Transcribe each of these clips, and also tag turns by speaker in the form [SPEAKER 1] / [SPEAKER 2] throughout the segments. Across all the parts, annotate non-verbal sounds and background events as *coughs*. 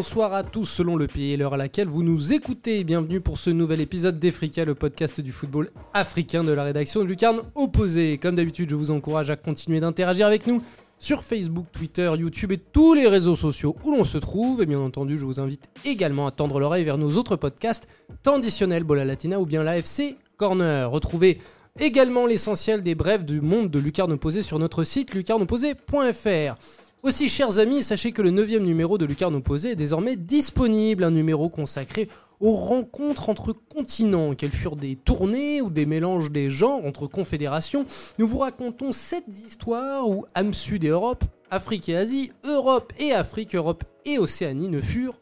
[SPEAKER 1] Bonsoir à tous selon le pays et l'heure à laquelle vous nous écoutez. Bienvenue pour ce nouvel épisode d'Efrica, le podcast du football africain de la rédaction de Lucarne Opposé. Comme d'habitude, je vous encourage à continuer d'interagir avec nous sur Facebook, Twitter, YouTube et tous les réseaux sociaux où l'on se trouve. Et bien entendu, je vous invite également à tendre l'oreille vers nos autres podcasts traditionnels Bola Latina ou bien l'AFC Corner. Retrouvez également l'essentiel des brèves du monde de Lucarne Opposé sur notre site lucarneopposé.fr. Aussi, chers amis, sachez que le 9 numéro de Lucarne Opposé est désormais disponible, un numéro consacré aux rencontres entre continents, qu'elles furent des tournées ou des mélanges des genres entre confédérations. Nous vous racontons cette histoires où Am Sud et Europe, Afrique et Asie, Europe et Afrique, Europe et Océanie ne furent.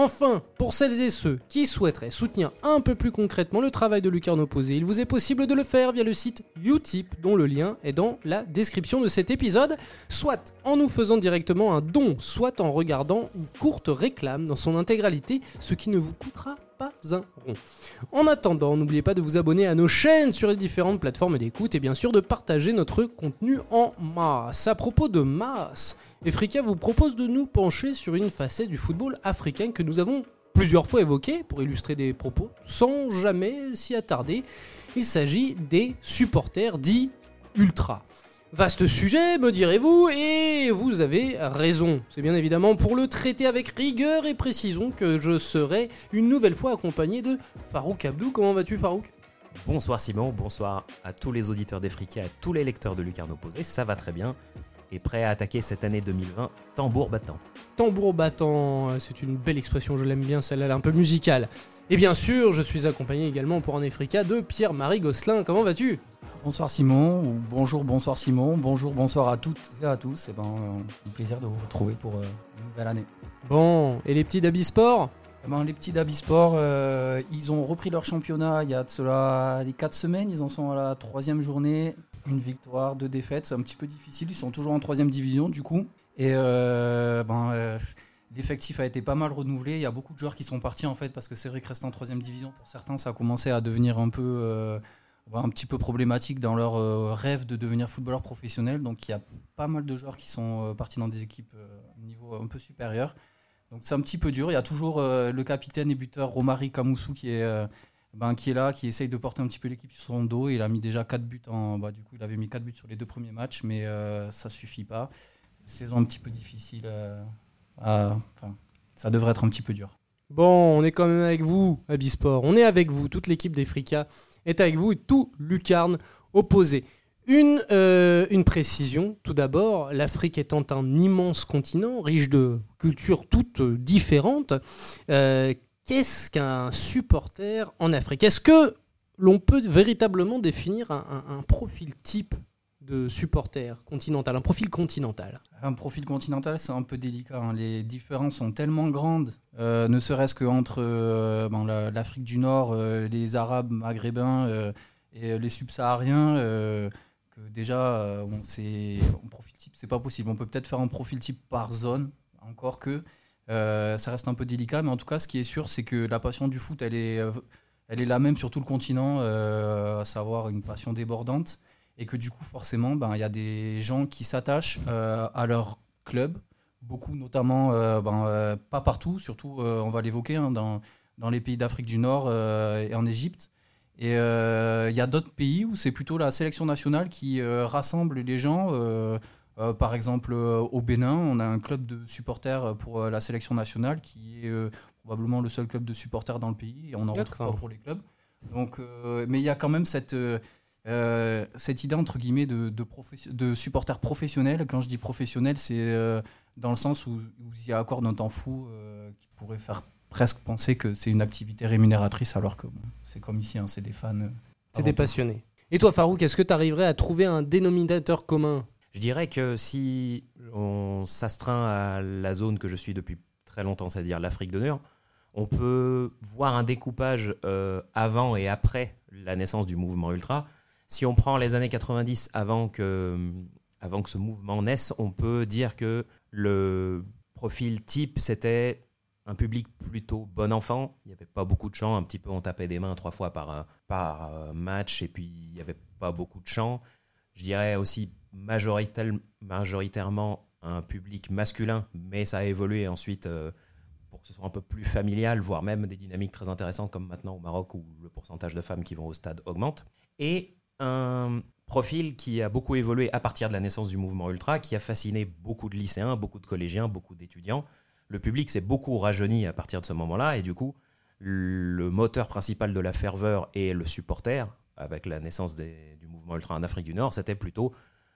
[SPEAKER 1] Enfin, pour celles et ceux qui souhaiteraient soutenir un peu plus concrètement le travail de Lucarne Opposé, il vous est possible de le faire via le site Utip, dont le lien est dans la description de cet épisode, soit en nous faisant directement un don, soit en regardant une courte réclame dans son intégralité, ce qui ne vous coûtera pas un rond. En attendant, n'oubliez pas de vous abonner à nos chaînes sur les différentes plateformes d'écoute et bien sûr de partager notre contenu en masse. À propos de masse, Efrika vous propose de nous pencher sur une facette du football africain que nous avons plusieurs fois évoqué pour illustrer des propos sans jamais s'y attarder. Il s'agit des supporters dits ultra. Vaste sujet, me direz-vous, et vous avez raison. C'est bien évidemment pour le traiter avec rigueur et précision que je serai une nouvelle fois accompagné de Farouk Abdou. Comment vas-tu Farouk?
[SPEAKER 2] Bonsoir Simon, bonsoir à tous les auditeurs d'Efrika, à tous les lecteurs de Lucarne Opposé, ça va très bien. Et prêt à attaquer cette année 2020, tambour battant.
[SPEAKER 1] Tambour battant, c'est une belle expression, je l'aime bien, celle-là, elle est un peu musicale. Et bien sûr, je suis accompagné également pour en Efrika de Pierre-Marie Gosselin. Comment vas-tu?
[SPEAKER 3] Bonsoir Simon, ou bonjour, bonsoir Simon, bonjour, bonsoir à toutes et à tous. Et ben, euh, un plaisir de vous retrouver pour euh, une nouvelle année.
[SPEAKER 1] Bon, et les petits d'Abisport
[SPEAKER 3] Eh ben, Les petits d'Abisport, euh, ils ont repris leur championnat il y a de cela les 4 semaines. Ils en sont à la troisième journée. Une victoire, deux défaites. C'est un petit peu difficile. Ils sont toujours en troisième division du coup. Et ben, l'effectif a été pas mal renouvelé. Il y a beaucoup de joueurs qui sont partis en fait parce que c'est vrai que rester en troisième division, pour certains, ça a commencé à devenir un peu un petit peu problématique dans leur euh, rêve de devenir footballeur professionnel. Donc il y a pas mal de joueurs qui sont euh, partis dans des équipes au niveau un peu supérieur. Donc c'est un petit peu dur. Il y a toujours euh, le capitaine et buteur Romari Kamoussou qui est, ben, qui est là, qui essaye de porter un petit peu l'équipe sur son dos. Il a mis déjà 4 buts en. Bah, du coup, il avait mis 4 buts sur les deux premiers matchs, mais ça suffit pas. Saison un petit peu difficile. Ça devrait être un petit peu dur.
[SPEAKER 1] Bon, on est quand même avec vous, Abisport. On est avec vous, toute l'équipe des Fricas est avec vous tout Lucarne opposé. Une, euh, une précision, tout d'abord, l'Afrique étant un immense continent, riche de cultures toutes différentes, euh, qu'est-ce qu'un supporter en Afrique? Est-ce que l'on peut véritablement définir un profil type de supporter continental, un profil continental
[SPEAKER 3] Un profil continental, c'est un peu délicat. Hein. Les différences sont tellement grandes, euh, ne serait-ce qu'entre euh, l'Afrique du Nord, euh, les Arabes maghrébins et les subsahariens, que déjà, on, un profil type, c'est pas possible. On peut peut-être faire un profil type par zone, encore que ça reste un peu délicat. Mais en tout cas, ce qui est sûr, c'est que la passion du foot, elle est, elle est la même sur tout le continent, à savoir une passion débordante et que du coup forcément ben, il y a des gens qui s'attachent euh, à leur club, beaucoup notamment, euh, ben, euh, pas partout, surtout on va l'évoquer hein, dans, dans, les pays d'Afrique du Nord et en Égypte. Et il y a d'autres pays où c'est plutôt la sélection nationale qui rassemble les gens. par exemple, au Bénin, on a un club de supporters pour la sélection nationale qui est probablement le seul club de supporters dans le pays et on en retrouve pas pour les clubs. Donc, mais il y a quand même cette, euh, cette idée entre guillemets de, de, de, supporter professionnel, quand je dis professionnel, c'est euh, dans le sens où, il y a accorde un temps fou euh, qui pourrait faire presque penser que c'est une activité rémunératrice, alors que c'est comme ici, hein, c'est des fans.
[SPEAKER 1] c'est des passionnés. Et toi, Farouk, est-ce que tu arriverais à trouver un dénominateur commun?
[SPEAKER 2] Je dirais que si on s'astreint à la zone que je suis depuis très longtemps, c'est-à-dire l'Afrique de Nord, on peut voir un découpage avant et après la naissance du mouvement ultra si on prend les années 90 avant que, avant que ce mouvement naisse, on peut dire que le profil type, c'était un public plutôt bon enfant. Il n'y avait pas beaucoup de chants, un petit peu on tapait des mains trois fois par, par euh, match, et puis il n'y avait pas beaucoup de chants. Je dirais aussi majoritairement un public masculin, mais ça a évolué ensuite euh, pour que ce soit un peu plus familial, voire même des dynamiques très intéressantes comme maintenant au Maroc où le pourcentage de femmes qui vont au stade augmente. Et un profil qui a beaucoup évolué à partir de la naissance du mouvement ultra, qui a fasciné beaucoup de lycéens, beaucoup de collégiens, beaucoup d'étudiants. Le public s'est beaucoup rajeuni à partir de ce moment-là et du coup, le moteur principal de la ferveur et le supporter, avec la naissance du mouvement ultra en Afrique du Nord, c'était plutôt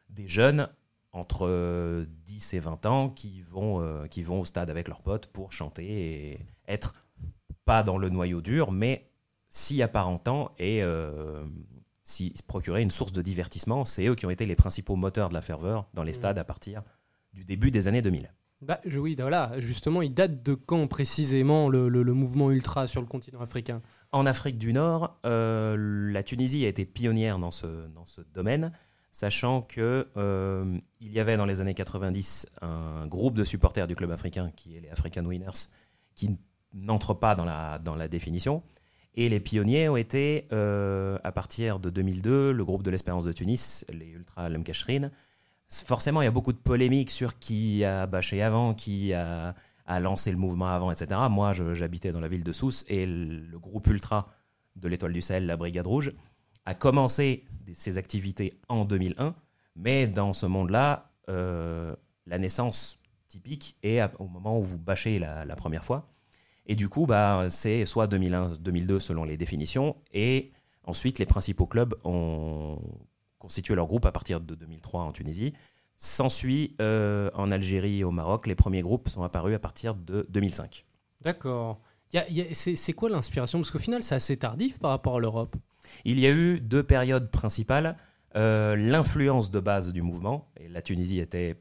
[SPEAKER 2] des jeunes entre 10 et 20 ans qui vont, euh, qui vont au stade avec leurs potes pour chanter et être pas dans le noyau dur, mais s'y apparentant et euh, s'y procurer une source de divertissement. C'est eux qui ont été les principaux moteurs de la ferveur dans les
[SPEAKER 1] Mm.
[SPEAKER 2] stades à partir du début des années 2000.
[SPEAKER 1] Bah, oui, voilà, justement, il date de quand précisément le, le- le mouvement ultra sur le continent africain?
[SPEAKER 2] En Afrique du Nord, euh, la Tunisie a été pionnière dans ce, dans ce domaine, sachant que euh, y avait dans les années 90 un groupe de supporters du club africain qui est les African Winners, qui n'entre pas dans la, dans la définition. Et les pionniers ont été, euh, à partir de 2002, le groupe de l'Espérance de Tunis, les Ultra Lemkashrin. Forcément, il y a beaucoup de polémiques sur qui a bâché avant, qui a, lancé le mouvement avant, etc. Moi, j'habitais dans la ville de Sousse et le, groupe Ultra de l'Étoile du Sahel, la Brigade Rouge, a commencé ses activités en 2001. Mais dans ce monde-là, euh, la naissance typique est au moment où vous bâchez la première fois. Et du coup, bah, c'est soit 2001, 2002 selon les définitions. Et ensuite, les principaux clubs ont constitué leur groupe à partir de 2003 en Tunisie. S'ensuit euh, en Algérie et au Maroc, les premiers groupes sont apparus à partir de 2005.
[SPEAKER 1] D'accord. C'est quoi l'inspiration? Parce qu'au final, c'est assez tardif par rapport à l'Europe.
[SPEAKER 2] Il y a eu deux périodes principales. Euh, l'influence de base du mouvement, et la Tunisie était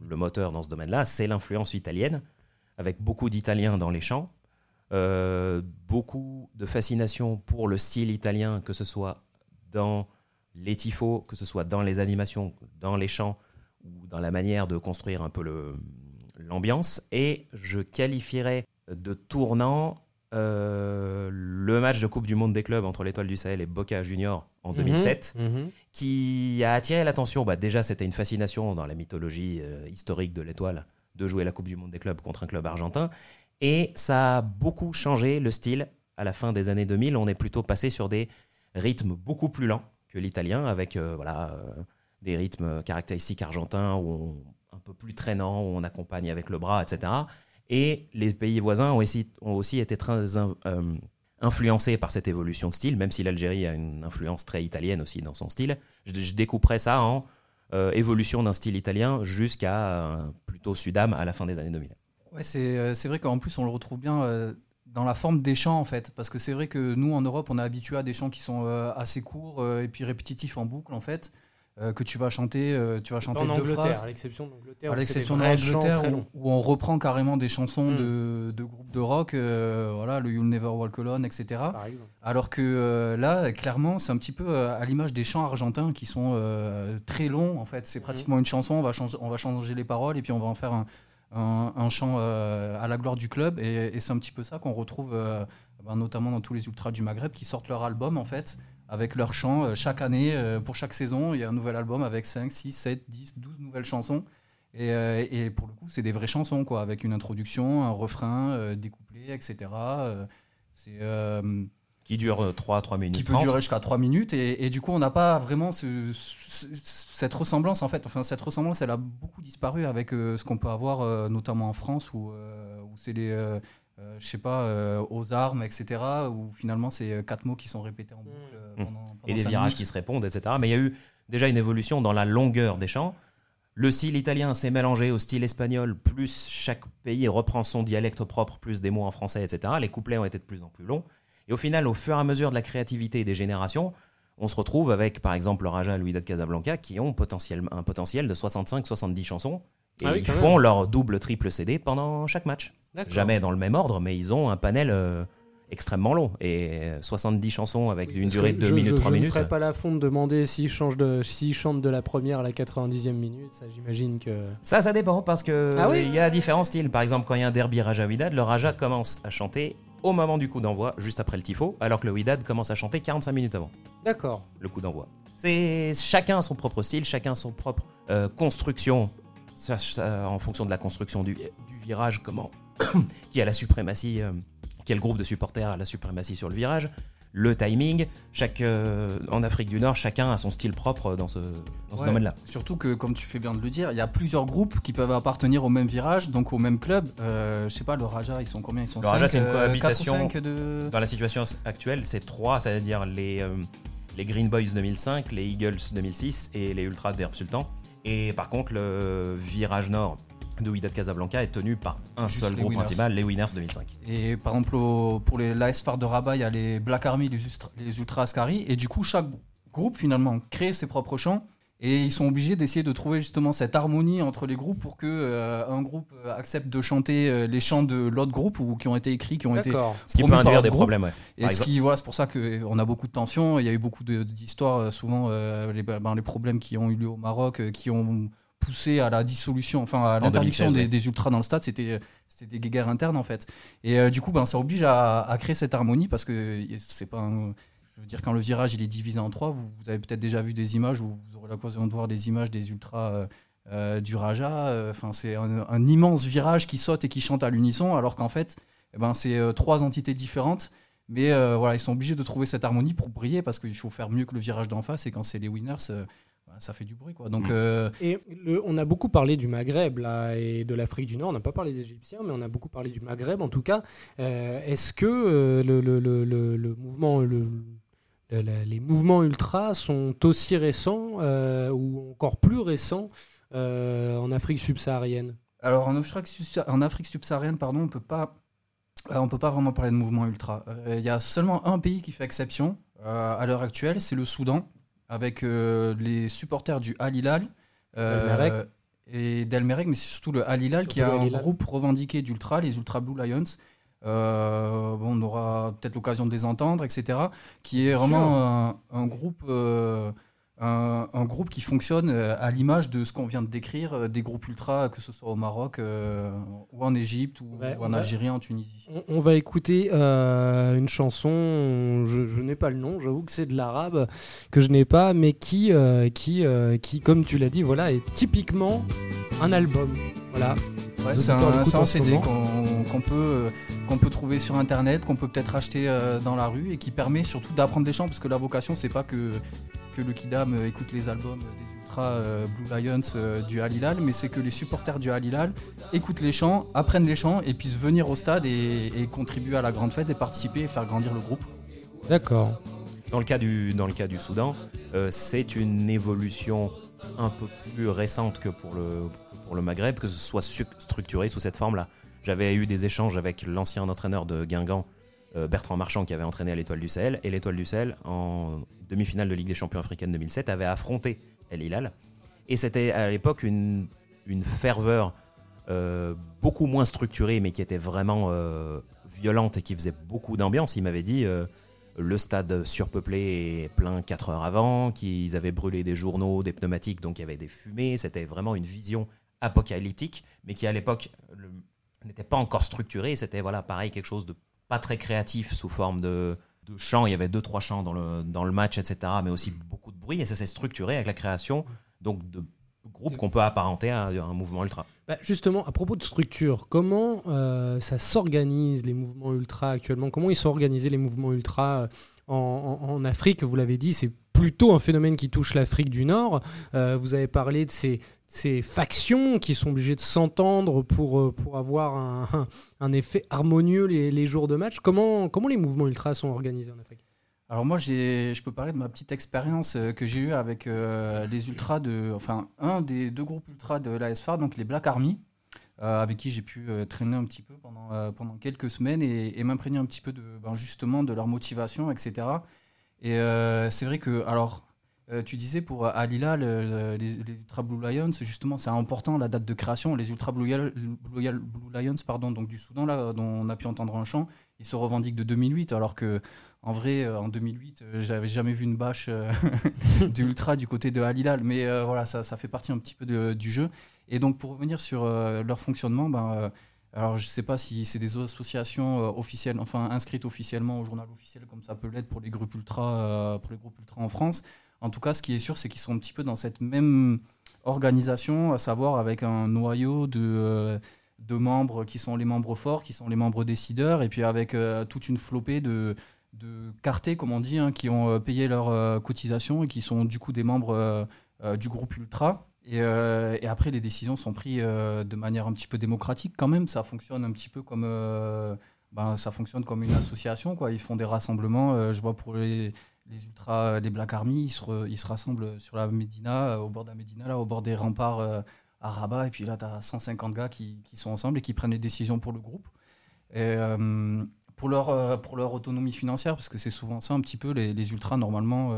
[SPEAKER 2] le moteur dans ce domaine-là, c'est l'influence italienne, avec beaucoup d'Italiens dans les champs, euh, beaucoup de fascination pour le style italien, que ce soit dans les tifos, que ce soit dans les animations, dans les chants, ou dans la manière de construire un peu l'ambiance. Et je qualifierais de tournant euh, le match de Coupe du Monde des clubs entre l'Étoile du Sahel et Boca Junior en 2007,
[SPEAKER 1] Mhm, mhm.
[SPEAKER 2] qui a attiré l'attention. Bah, déjà, c'était une fascination dans la mythologie euh, historique de l'Étoile de jouer la Coupe du Monde des clubs contre un club argentin. Et ça a beaucoup changé le style. À la fin des années 2000, on est plutôt passé sur des rythmes beaucoup plus lents que l'italien, avec euh, voilà, euh, des rythmes caractéristiques argentins, où un peu plus traînants, où on accompagne avec le bras, etc. Et les pays voisins ont aussi, été très euh, influencés par cette évolution de style, même si l'Algérie a une influence très italienne aussi dans son style. Je, je découperais ça en évolution d'un style italien jusqu'à plutôt Sudam à la fin des années 2000.
[SPEAKER 3] Ouais, c'est euh, c'est vrai qu'en plus, on le retrouve bien euh, dans la forme des chants, en fait. Parce que c'est vrai que nous, en Europe, on est habitué à des chants qui sont euh, assez courts euh, et puis répétitifs en boucle, en fait. euh, que tu vas chanter, tu vas chanter
[SPEAKER 1] En
[SPEAKER 3] deux phrases.
[SPEAKER 1] à l'exception d'Angleterre.
[SPEAKER 3] À l'exception d'Angleterre, où, on reprend carrément des chansons
[SPEAKER 1] Mm.
[SPEAKER 3] de, de groupes de rock, voilà, le You'll Never Walk Alone, etc. Alors que là, clairement, c'est un petit peu à l'image des chants argentins qui sont très longs. En fait, c'est
[SPEAKER 1] Mhm.
[SPEAKER 3] pratiquement une chanson. On va, changer, on va changer les paroles et puis on va en faire un, un- chant euh, à la gloire du club. Et, c'est un petit peu ça qu'on retrouve, euh, ben, notamment dans tous les ultras du Maghreb qui sortent leur album en fait avec leurs chants euh, chaque année. pour chaque saison, il y a un nouvel album avec 5, 6, 7, 10, 12 nouvelles chansons. Et, pour le coup, c'est des vraies chansons, quoi, avec une introduction, un refrain, des couplets, etc. C'est
[SPEAKER 2] Qui dure 3-3 minutes.
[SPEAKER 3] qui peut
[SPEAKER 2] 30.
[SPEAKER 3] durer jusqu'à 3 minutes et, et du coup on n'a pas vraiment ce- ce- cette ressemblance en fait enfin cette ressemblance elle a beaucoup disparu avec euh, ce qu'on peut avoir euh, notamment en France où, euh, où c'est les euh, euh, je sais pas euh, aux armes etc où finalement c'est euh, quatre mots qui sont répétés en boucle euh,
[SPEAKER 2] Mmh.
[SPEAKER 3] pendant, pendant
[SPEAKER 2] et des virages
[SPEAKER 3] minutes.
[SPEAKER 2] qui se répondent, etc. Mais il y a eu déjà une évolution dans la longueur des chants. Le style italien s'est mélangé au style espagnol, plus chaque pays reprend son dialecte propre, plus des mots en français, etc. Les couplets ont été de plus en plus longs. Et au final, au fur et à mesure de la créativité des générations, on se retrouve avec, par exemple, le Raja et Louis de Casablanca, qui ont potentiel, un potentiel de 65-70 chansons. Et
[SPEAKER 1] Ah oui,
[SPEAKER 2] ils font leur double, triple CD pendant chaque match. Jamais dans le même ordre, mais ils ont un panel euh, extrêmement long. Et 70 chansons avec
[SPEAKER 1] Oui,
[SPEAKER 2] une durée de 2
[SPEAKER 1] je,
[SPEAKER 2] minutes,
[SPEAKER 1] je,
[SPEAKER 2] 3
[SPEAKER 1] je
[SPEAKER 2] minutes.
[SPEAKER 1] ne ferai pas la fonte de demander s'ils de, chantent de la première à la 90e minute. Ça, j'imagine que.
[SPEAKER 2] Ça, ça dépend parce que
[SPEAKER 1] Ah oui
[SPEAKER 2] il y a différents styles. Par exemple, quand il y a un derby Raja Widad, le Raja commence à chanter au moment du coup d'envoi, juste après le tifo, alors que le Widad commence à chanter 45 minutes avant
[SPEAKER 1] D'accord.
[SPEAKER 2] le coup d'envoi. C'est chacun son propre style, chacun son propre euh, construction en fonction de la construction du, virage, comment *coughs* qui a la suprématie, quel groupe de supporters a la suprématie sur le virage le timing. Chaque, euh, en Afrique du Nord, chacun a son style propre dans ce, domaine-là.
[SPEAKER 3] Surtout que, comme tu fais bien de le dire, il y a plusieurs groupes qui peuvent appartenir au même virage, donc au même club. Euh, je sais pas, le Raja, ils sont combien? Ils sont
[SPEAKER 2] Le Raja, c'est une euh, cohabitation. Dans la situation actuelle, c'est trois, c'est-à-dire les, euh, les Green Boys 2005, les Eagles 2006 et les Ultras d'Herb Sultan. Et par contre, le virage nord, de Wydad Casablanca est tenu par un seul groupe principal, les Winners 2005.
[SPEAKER 3] Et par exemple, pour les l'AS de Rabat, il y a les Black Army, les, les Ultra Ascari, et du coup, chaque groupe finalement crée ses propres chants. Et ils sont obligés d'essayer de trouver justement cette harmonie entre les groupes pour que euh, un groupe euh, accepte de chanter euh, les chants de l'autre groupe ou qui ont été écrits, qui ont été
[SPEAKER 2] ce qui peut induire des problèmes. Ouais,
[SPEAKER 3] et ce qui voilà, c'est pour ça qu'on a beaucoup de tensions. Il y a eu beaucoup d'histoires, souvent les, ben, les, problèmes qui ont eu lieu au Maroc, qui ont poussé à la dissolution, enfin à l'interdiction des, ultras dans le stade, c'était des guerres internes en fait. Et euh, du coup, ben, ça oblige à, créer cette harmonie parce que c'est pas je veux dire, quand le virage il est divisé en trois, vous, avez peut-être déjà vu des images ou vous aurez l'occasion de voir des images des ultras euh, euh, du Raja. Enfin, c'est un, immense virage qui saute et qui chante à l'unisson, alors qu'en fait, eh ben, c'est trois entités différentes. Mais voilà, ils sont obligés de trouver cette harmonie pour briller parce qu'il faut faire mieux que le virage d'en face. Et quand c'est les winners, ça fait du bruit. Quoi. Donc, mm.
[SPEAKER 1] euh, Et on a beaucoup parlé du Maghreb là, et de l'Afrique du Nord. On n'a pas parlé des Égyptiens, mais on a beaucoup parlé du Maghreb en tout cas. Euh, est-ce que euh, le, le, le, le, mouvement, les mouvements ultras sont aussi récents ou encore plus récents en Afrique subsaharienne?
[SPEAKER 3] Alors en Afrique, subsaharienne, pardon, on peut pas. On peut pas vraiment parler de mouvement ultra. Il y a seulement un pays qui fait exception à l'heure actuelle, c'est le Soudan avec euh, les supporters du Al Hilal euh, et d'Elmerek, mais c'est surtout le Al Hilal qui a un groupe revendiqué d'Ultra, les Ultra Blue Lions. Euh, bon, on aura peut-être l'occasion de les entendre, etc. Qui est vraiment un, un, groupe un, groupe qui fonctionne euh, à l'image de ce qu'on vient de décrire, euh, des groupes ultra, que ce soit au Maroc euh, ou en Égypte ou, en Algérie, en Tunisie.
[SPEAKER 1] On, va écouter une chanson, je, n'ai pas le nom, j'avoue que c'est de l'arabe que je n'ai pas, mais qui, qui, qui, comme tu l'as dit, voilà, est typiquement un album. Voilà.
[SPEAKER 3] c'est un, CD qu'on peut, qu'on peut trouver sur internet, qu'on peut peut-être acheter dans la rue et qui permet surtout d'apprendre des chants parce que la vocation c'est pas que que le Kidam euh, écoute les albums des Ultra euh, Blue Lions euh, du Al Hilal, mais c'est que les supporters du Al Hilal écoutent les chants, apprennent les chants et puissent venir au stade et, contribuer à la grande fête et participer et faire grandir le groupe.
[SPEAKER 1] D'accord.
[SPEAKER 2] Dans le cas du, dans le cas du Soudan, c'est une évolution un peu plus récente que pour le, pour le Maghreb, que ce soit structuré sous cette forme-là. J'avais eu des échanges avec l'ancien entraîneur de Guingamp, euh, Bertrand Marchand qui avait entraîné à l'Étoile du Sahel. Et l'Étoile du Sahel, en demi-finale de Ligue des Champions africaine 2007, avait affronté El Hilal. Et c'était à l'époque une, une, ferveur euh, beaucoup moins structurée, mais qui était vraiment euh, violente et qui faisait beaucoup d'ambiance. Il m'avait dit le stade surpeuplé et plein 4 heures avant, qu'ils avaient brûlé des journaux, des pneumatiques, donc il y avait des fumées. C'était vraiment une vision apocalyptique, mais qui à l'époque n'était pas encore structurée. C'était voilà pareil quelque chose de pas très créatif sous forme de, de chants. Il y avait deux, trois chants dans le, dans le match, etc. Mais aussi beaucoup de bruit. Et ça s'est structuré avec la création donc de groupes qu'on peut apparenter à un mouvement ultra.
[SPEAKER 1] Bah justement, à propos de structure, comment euh, ça s'organise les mouvements ultra actuellement? Comment ils sont organisés les mouvements ultra en, Afrique Vous l'avez dit, c'est plutôt un phénomène qui touche l'Afrique du Nord. Euh, vous avez parlé de ces, factions qui sont obligées de s'entendre pour, euh, pour avoir un, effet harmonieux les, jours de match. Comment, comment les mouvements ultras sont organisés en Afrique?
[SPEAKER 3] Alors moi, je peux parler de ma petite expérience euh, que j'ai eue avec les ultras de, enfin un des deux groupes ultras de l'ASFA, donc les Black Army, avec qui j'ai pu traîner un petit peu pendant, pendant quelques semaines et, m'imprégner un petit peu de, ben, justement de leur motivation, etc. Et euh, c'est vrai que, alors, euh, tu disais pour Alila, les, Ultra Blue Lions, justement, c'est important la date de création. Les Ultra Blue, Lions, pardon, donc du Soudan, là, dont on a pu entendre un chant, ils se revendiquent de 2008, alors que en vrai, euh, en 2008, j'avais jamais vu une bâche *laughs* d'Ultra du côté de Alilal. Mais voilà, ça, fait partie un petit peu du jeu. Et donc, pour revenir sur leur fonctionnement, ben alors, je ne sais pas si c'est des associations euh, officielles, enfin inscrites officiellement au journal officiel, comme ça peut l'être pour les groupes ultra, euh, pour les groupes ultra en France. En tout cas, ce qui est sûr, c'est qu'ils sont un petit peu dans cette même organisation, à savoir avec un noyau de, de membres qui sont les membres forts, qui sont les membres décideurs, et puis avec toute une flopée de, de cartés, comme on dit, hein, qui ont payé leur cotisation et qui sont du coup des membres du groupe Ultra. Et, et, après, les décisions sont prises de manière un petit peu démocratique quand même. Ça fonctionne un petit peu comme ben, ça fonctionne comme une association. Ils font des rassemblements. Euh, je vois pour les, ultras, les Black Army, ils se, rassemblent sur la Médina, euh, au bord de la Médina, là, au bord des remparts euh, à Rabat. Et puis là, tu as 150 gars qui, sont ensemble et qui prennent les décisions pour le groupe. Pour, leur, autonomie financière, parce que c'est souvent ça un petit peu, les, ultras, normalement,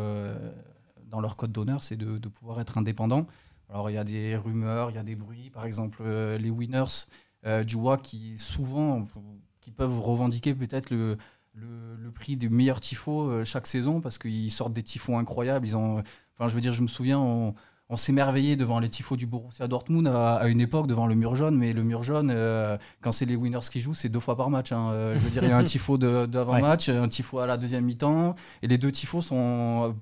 [SPEAKER 3] dans leur code d'honneur, c'est de, pouvoir être indépendants. Alors il y a des rumeurs, il y a des bruits, par exemple les winners du WA qui souvent, qui peuvent revendiquer peut-être le, le, prix des meilleurs tifos euh, chaque saison parce qu'ils sortent des tifos incroyables. Ils ont, enfin, je veux dire, je me souviens, on, on s'émerveillait devant les tifos du Borussia Dortmund à, une époque devant le mur jaune, mais le mur jaune, euh, quand c'est les winners qui jouent, c'est deux fois par match. Hein. Euh, je veux dire, il y a un *laughs* tifo d'avant-match, un tifo à la deuxième mi-temps, et les deux tifos sont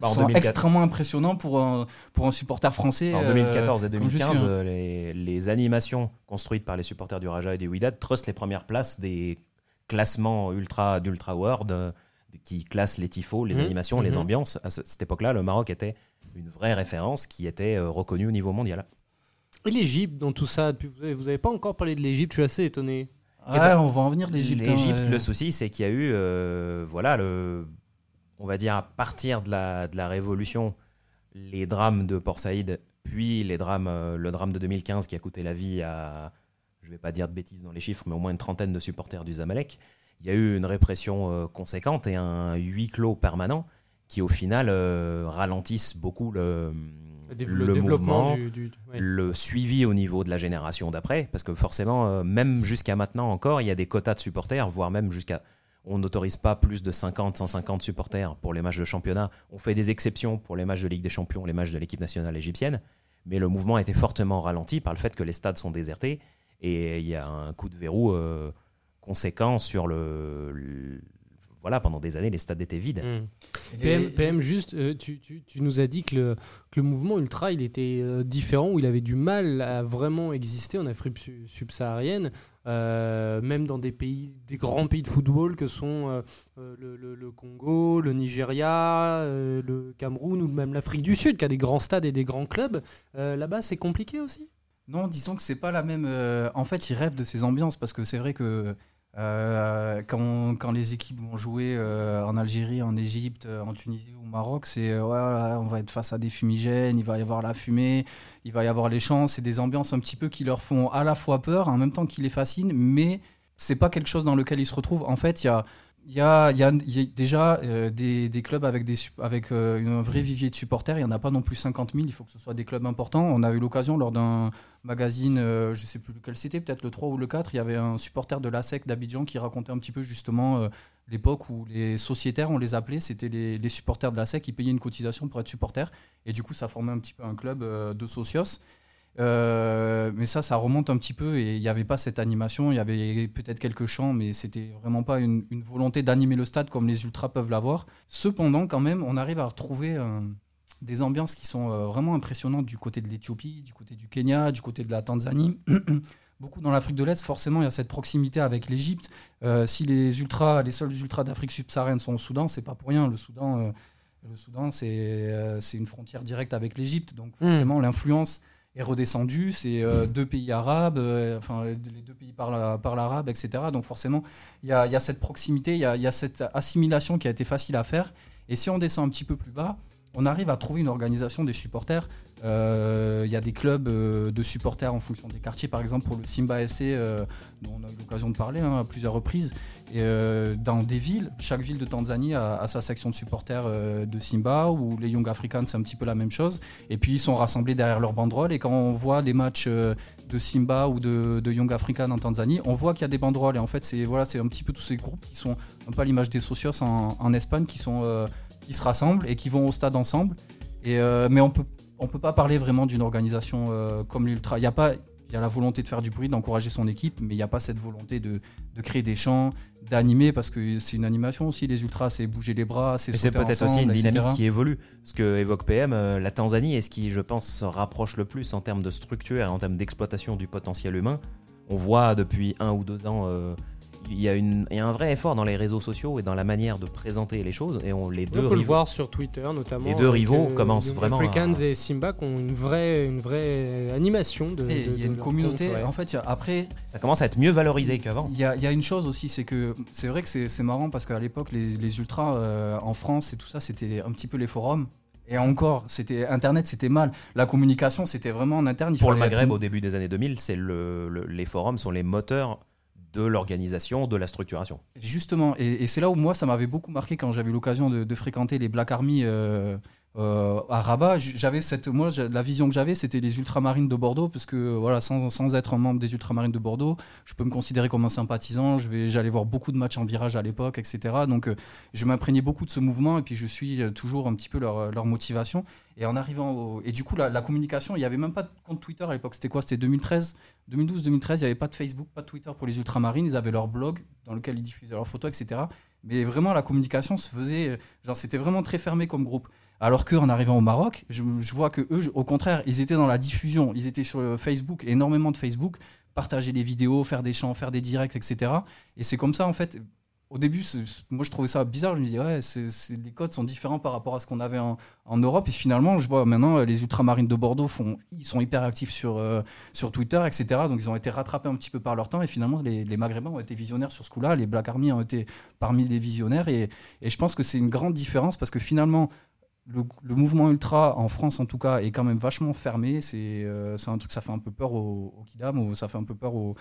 [SPEAKER 3] bah, extrêmement impressionnants pour un, pour un supporter français.
[SPEAKER 2] En 2014 et 2015, hein. les, les, animations construites par les supporters du Raja et du Wydad trustent les premières places des classements ultra d'Ultra World euh, qui classent les tifos, les mmh. animations, les mmh. ambiances. À cette époque-là, le Maroc était une vraie référence qui était euh, reconnue au niveau mondial.
[SPEAKER 1] Et l'Égypte dans tout ça Vous n'avez pas encore parlé de l'Égypte, je suis assez étonné.
[SPEAKER 3] Ben, on va en venir l'Égypte.
[SPEAKER 2] Hein, L'Égypte, le souci, c'est qu'il y a eu, euh, voilà, le, on va dire, à partir de la, de la Révolution, les drames de Port Saïd, puis les drames, euh, le drame de 2015 qui a coûté la vie à, je ne vais pas dire de bêtises dans les chiffres, mais au moins une trentaine de supporters du Zamalek, il y a eu une répression euh, conséquente et un huis clos permanent qui, au final, euh, ralentissent beaucoup le, le, mouvement, le suivi au niveau de la génération d'après, parce que forcément, même jusqu'à maintenant encore, il y a des quotas de supporters, voire même jusqu'à on n'autorise pas plus de 50, 150 supporters pour les matchs de championnat. On fait des exceptions pour les matchs de Ligue des Champions, les matchs de l'équipe nationale égyptienne. Mais le mouvement a été fortement ralenti par le fait que les stades sont désertés et il y a un coup de verrou euh, conséquent sur le, voilà, pendant des années, les stades étaient vides.
[SPEAKER 1] Mmh. PM, juste, euh, tu, nous as dit que le, le mouvement ultra, il était euh, différent, ou il avait du mal à vraiment exister en Afrique subsaharienne, euh, même dans des pays, des grands pays de football que sont le, Congo, le Nigeria, le Cameroun, ou même l'Afrique du Sud, qui a des grands stades et des grands clubs. Là-bas, c'est compliqué aussi?
[SPEAKER 3] Non, disons que c'est pas la même. en fait, ils rêvent de ces ambiances parce que c'est vrai que euh, quand, quand, les équipes vont jouer euh, en Algérie, en Égypte, euh, en Tunisie ou au Maroc, c'est voilà, on va être face à des fumigènes, il va y avoir la fumée, il va y avoir les chants, c'est des ambiances un petit peu qui leur font à la fois peur, en même temps qui les fascinent, mais c'est pas quelque chose dans lequel ils se retrouvent. En fait, il y a il y a, y a, déjà euh, des, des, clubs avec, des, avec euh, un vrai vivier de supporters. Il n'y en a pas non plus 50 000. Il faut que ce soit des clubs importants. On a eu l'occasion lors d'un magazine, euh, je ne sais plus lequel c'était, peut-être le 3 ou le 4. Il y avait un supporter de l'ASEC d'Abidjan qui racontait un petit peu justement l'époque où les sociétaires, on les appelait, c'était les, les, supporters de l'ASEC qui payaient une cotisation pour être supporters. Et du coup, ça formait un petit peu un club de socios. Euh, mais ça, ça remonte un petit peu et il n'y avait pas cette animation. Il y avait peut-être quelques chants, mais c'était vraiment pas une, volonté d'animer le stade comme les ultras peuvent l'avoir. Cependant, quand même, on arrive à retrouver euh, des ambiances qui sont euh, vraiment impressionnantes du côté de l'Éthiopie, du côté du Kenya, du côté de la Tanzanie. *coughs* Beaucoup dans l'Afrique de l'Est, forcément, il y a cette proximité avec l'Égypte. si les ultras, les seuls ultras d'Afrique subsaharienne sont au Soudan, c'est pas pour rien. Le Soudan, le Soudan, c'est une frontière directe avec l'Égypte, donc hmm. forcément l'influence est redescendu. C'est euh, deux pays arabes, euh, enfin les deux pays parlent, l'arabe, etc. Donc forcément, il y a, cette proximité, il y a, cette assimilation qui a été facile à faire. Et si on descend un petit peu plus bas, on arrive à trouver une organisation des supporters. Euh, il y a des clubs de supporters en fonction des quartiers, par exemple pour le Simba SC, dont on a eu l'occasion de parler hein, à plusieurs reprises. Euh, dans des villes, chaque ville de Tanzanie a, sa section de supporters euh, de Simba, ou les Young Africans, c'est un petit peu la même chose. Et puis ils sont rassemblés derrière leur banderole. Et quand on voit les matchs euh, de Simba ou de, Young Africans en Tanzanie, on voit qu'il y a des banderoles. Et en fait, c'est voilà, un petit peu tous ces groupes qui sont un peu à l'image des socios en, Espagne, qui, sont, qui se rassemblent et qui vont au stade ensemble. Et, mais on peut, on peut pas parler vraiment d'une organisation comme l'Ultra. Il n'y a pas il y a la volonté de faire du bruit, d'encourager son équipe, mais il n'y a pas cette volonté de, de créer des chants, d'animer, parce que c'est une animation aussi, les ultras, c'est bouger les bras, c'est
[SPEAKER 2] c'est peut-être aussi une
[SPEAKER 3] etc.
[SPEAKER 2] dynamique qui évolue. Ce que évoque PM, euh, la Tanzanie est ce qui, je pense, se rapproche le plus en termes de structure et en termes d'exploitation du potentiel humain. On voit depuis un ou deux ans, euh, il y, a une- il y a un vrai effort dans les réseaux sociaux et dans la manière de présenter les choses. Et on, les
[SPEAKER 1] On
[SPEAKER 2] deux
[SPEAKER 1] peut le
[SPEAKER 2] rivaux-
[SPEAKER 1] voir sur Twitter notamment.
[SPEAKER 2] Les deux rivaux commencent vraiment
[SPEAKER 1] Africans
[SPEAKER 2] à-
[SPEAKER 1] et Simba qui ont une vraie, une vraie animation de.
[SPEAKER 3] Il y a une communauté.
[SPEAKER 1] compte, ouais.
[SPEAKER 3] En fait, a- après,
[SPEAKER 2] ça commence à être mieux valorisé qu'avant.
[SPEAKER 3] il y, a, il y a une chose aussi, c'est que c'est vrai que c'est c'est marrant parce qu'à l'époque, les, les ultras euh, en France et tout ça, c'était un petit peu les forums. Et encore, c'était Internet, c'était mal. La communication, c'était vraiment en interne. il
[SPEAKER 2] Pour le Maghreb,
[SPEAKER 3] être-
[SPEAKER 2] au début des années 2000, c'est le, le- les forums sont les moteurs de l'organisation, de la structuration.
[SPEAKER 3] Justement, et, c'est là où moi, ça m'avait beaucoup marqué quand j'avais eu l'occasion de, de fréquenter les Black Army euh, euh, à Rabat. J'avais cette, moi, la vision que j'avais, c'était les ultramarines de Bordeaux, parce que voilà, sans, sans être un membre des ultramarines de Bordeaux, je peux me considérer comme un sympathisant. Je vais, j'allais voir beaucoup de matchs en virage à l'époque, etc. Donc, euh, je m'imprégnais beaucoup de ce mouvement, et puis je suis euh, toujours un petit peu leur, leur motivation. Et en arrivant au, et du coup, la, communication, il n'y avait même pas de compte Twitter à l'époque. C'était quoi? C'était 2013 2012-2013, il n'y avait pas de Facebook, pas de Twitter pour les ultramarines. Ils avaient leur blog dans lequel ils diffusaient leurs photos, etc. Mais vraiment, la communication se faisait. euh, Genre, c'était vraiment très fermé comme groupe. Alors qu'en arrivant au Maroc, je, vois que eux, au contraire, ils étaient dans la diffusion. Ils étaient sur euh, Facebook, énormément de Facebook, partager les vidéos, faire des chants, faire des directs, etc. Et c'est comme ça, en fait. Au début, moi je trouvais ça bizarre. Je me disais, ouais, c'est- les codes sont différents par rapport à ce qu'on avait en, Europe. Et finalement, je vois maintenant euh, les ultramarines de Bordeaux ils sont hyper actifs sur, euh, sur Twitter, etc. Donc ils ont été rattrapés un petit peu par leur temps. Et finalement, les, les Maghrébins ont été visionnaires sur ce coup-là. Les Black Army ont été parmi les visionnaires. Et je pense que c'est une grande différence parce que finalement, le, mouvement ultra, en France en tout cas, est quand même vachement fermé. C'est euh, un truc, ça fait un peu peur aux, aux kidam, ça fait un peu peur aux,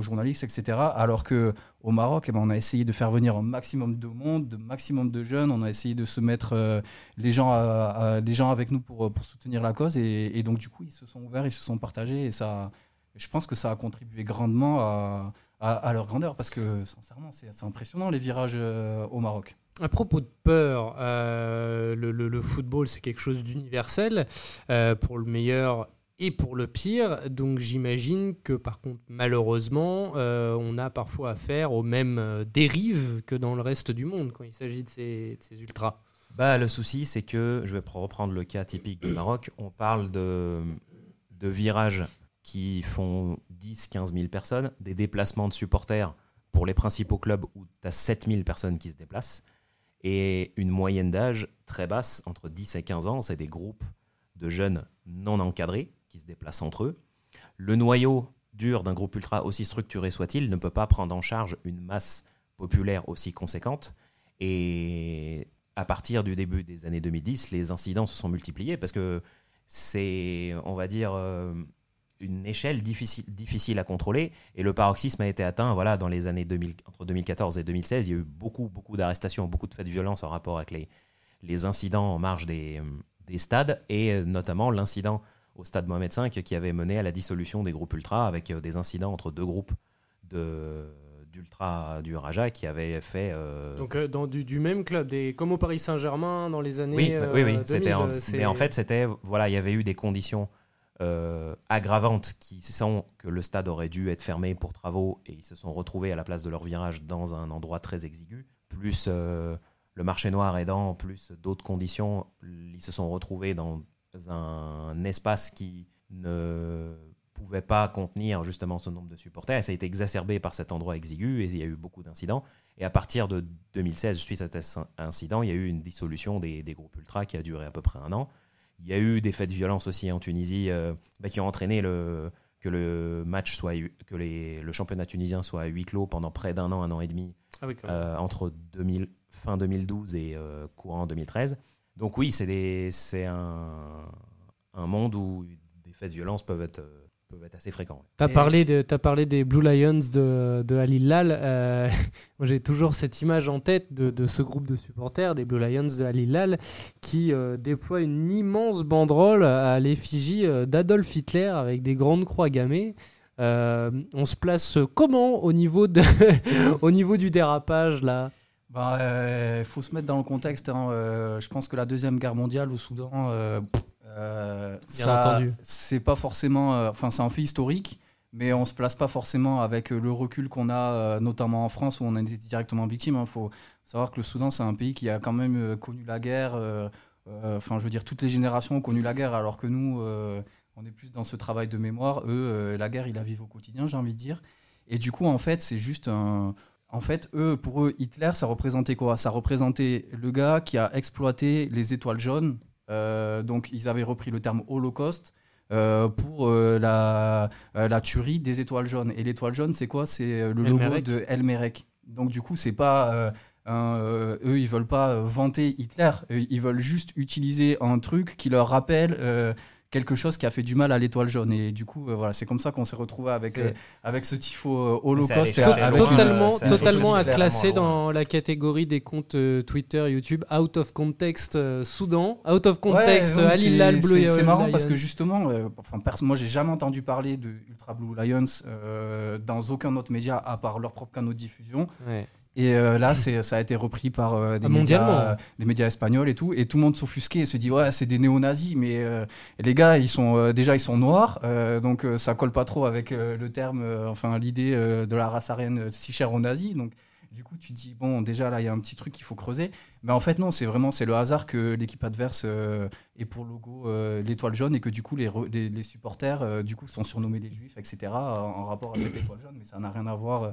[SPEAKER 3] journalistes, etc. Alors que au Maroc, eh ben, on a essayé de faire venir un maximum de monde, de maximum de jeunes. On a essayé de se mettre euh, les, gens avec nous pour, soutenir la cause. Et, donc, du coup, ils se sont ouverts, ils se sont partagés. Et ça, je pense que ça a contribué grandement à, leur grandeur. Parce que, sincèrement, c'est c'est impressionnant les virages euh, au Maroc.
[SPEAKER 1] À propos de peur, euh, le, football c'est quelque chose d'universel euh, pour le meilleur et pour le pire. Donc j'imagine que par contre malheureusement euh, on a parfois affaire aux mêmes dérives que dans le reste du monde quand il s'agit de ces, de ces ultras.
[SPEAKER 2] Bah, le souci, c'est que, je vais reprendre le cas typique du Maroc, on parle de, de virages qui font 10-15 000 personnes, des déplacements de supporters pour les principaux clubs où tu as 7 000 personnes qui se déplacent, et une moyenne d'âge très basse, entre 10 et 15 ans, c'est des groupes de jeunes non encadrés qui se déplacent entre eux. Le noyau dur d'un groupe ultra, aussi structuré soit-il, ne peut pas prendre en charge une masse populaire aussi conséquente, et à partir du début des années 2010, les incidents se sont multipliés parce que c'est, on va dire, euh, une échelle difficile, difficile à contrôler. Et le paroxysme a été atteint voilà, dans les années 2000, entre 2014 et 2016. Il y a eu beaucoup, beaucoup d'arrestations, beaucoup de faits de violence en rapport avec les, les incidents en marge des, euh, des stades et euh, notamment l'incident au stade Mohamed V qui avait mené à la dissolution des groupes ultra avec euh, des incidents entre deux groupes de d'ultra du Raja qui avaient fait euh,
[SPEAKER 1] Donc euh, dans du, du même club, des, comme au Paris Saint-Germain dans les années
[SPEAKER 2] oui,
[SPEAKER 1] euh,
[SPEAKER 2] oui, oui,
[SPEAKER 1] 2000,
[SPEAKER 2] c'était en- mais en fait, c'était voilà, il y avait eu des conditions euh, aggravantes qui sont que le stade aurait dû être fermé pour travaux et ils se sont retrouvés à la place de leur virage dans un endroit très exigu, plus euh, le marché noir aidant, plus d'autres conditions, ils se sont retrouvés dans un espace qui ne pouvait pas contenir justement ce nombre de supporters. Et ça a été exacerbé par cet endroit exigu et il y a eu beaucoup d'incidents. Et à partir de 2016, suite à cet incident, il y a eu une dissolution des, des groupes ultra qui a duré à peu près un an. Il y a eu des faits de violence aussi en Tunisie euh, bah, qui ont entraîné le, que le match soit que les, le championnat tunisien soit à huis clos pendant près d'un an, un an et demi
[SPEAKER 1] Ah oui,
[SPEAKER 2] euh, entre 2000, fin 2012 et euh, courant 2013. Donc oui, c'est un, un monde où des faits de violence peuvent être, euh, peuvent être assez fréquents.
[SPEAKER 1] T'as
[SPEAKER 3] Et-
[SPEAKER 1] parlé, de, as parlé des Blue Lions de, de Al Hilal. Euh, *laughs* moi, j'ai toujours cette image en tête de, de ce groupe de supporters, des Blue Lions de Al Hilal, qui euh, déploie une immense banderole à l'effigie euh, d'Adolf Hitler avec des grandes croix gammées. Euh, on se place comment au niveau, de *laughs* au niveau du dérapage là?
[SPEAKER 3] Il bah, euh, faut se mettre dans le contexte. hein. Euh, je pense que la Deuxième Guerre mondiale au Soudan,
[SPEAKER 1] Bien
[SPEAKER 3] ça-
[SPEAKER 1] entendu.
[SPEAKER 3] c'est pas forcément. euh, Enfin, c'est un fait historique. mais on se place pas forcément avec le recul qu'on a, notamment en France, où on a été directement victime. Il hein. faut savoir que le Soudan, c'est un pays qui a quand même connu la guerre. Enfin, je veux dire, toutes les générations ont connu la guerre, alors que nous, on est plus dans ce travail de mémoire. Eux, la guerre, ils la vivent au quotidien, j'ai envie de dire. Et du coup, en fait, c'est juste un. En fait, eux, pour eux, Hitler, ça représentait quoi? Ça représentait le gars qui a exploité les étoiles jaunes. Euh, donc, ils avaient repris le terme Holocauste euh, pour euh, la, la tuerie des étoiles jaunes. Et l'étoile jaune, c'est quoi? C'est le logo de Elmerek. Donc, du coup, c'est pas. eux, ils veulent pas vanter Hitler. Ils veulent juste utiliser un truc qui leur rappelle quelque chose qui a fait du mal à l'étoile jaune. Et du coup, euh, voilà, c'est comme ça qu'on s'est retrouvé avec, euh, avec ce tifo euh, holocauste.
[SPEAKER 1] totalement totalement à classer dans la catégorie des comptes Twitter, YouTube, out of context Soudan, out of context Ali Al Blue
[SPEAKER 3] C'est marrant parce que justement, enfin, moi j'ai jamais entendu parler de Ultra Blue Lions dans aucun autre média à part leur propre canal de diffusion. Ouais. Et euh, là, c'est, ça a été repris par euh, des, médias, euh, des médias espagnols et tout. Et tout le monde s'offusquait et se dit, ouais, c'est des néo-nazis. Mais les gars, ils sont, déjà, ils sont noirs. donc, ça colle pas trop avec le terme, enfin, l'idée de la race aryenne si chère aux nazis. Donc, du coup, tu te dis, bon, déjà, là, il y a un petit truc qu'il faut creuser. Mais en fait, non, c'est vraiment c'est le hasard que l'équipe adverse ait pour logo l'étoile jaune et que du coup, les, les, supporters, du coup, sont surnommés les juifs, etc., en rapport à cette étoile jaune. Mais ça n'a rien à voir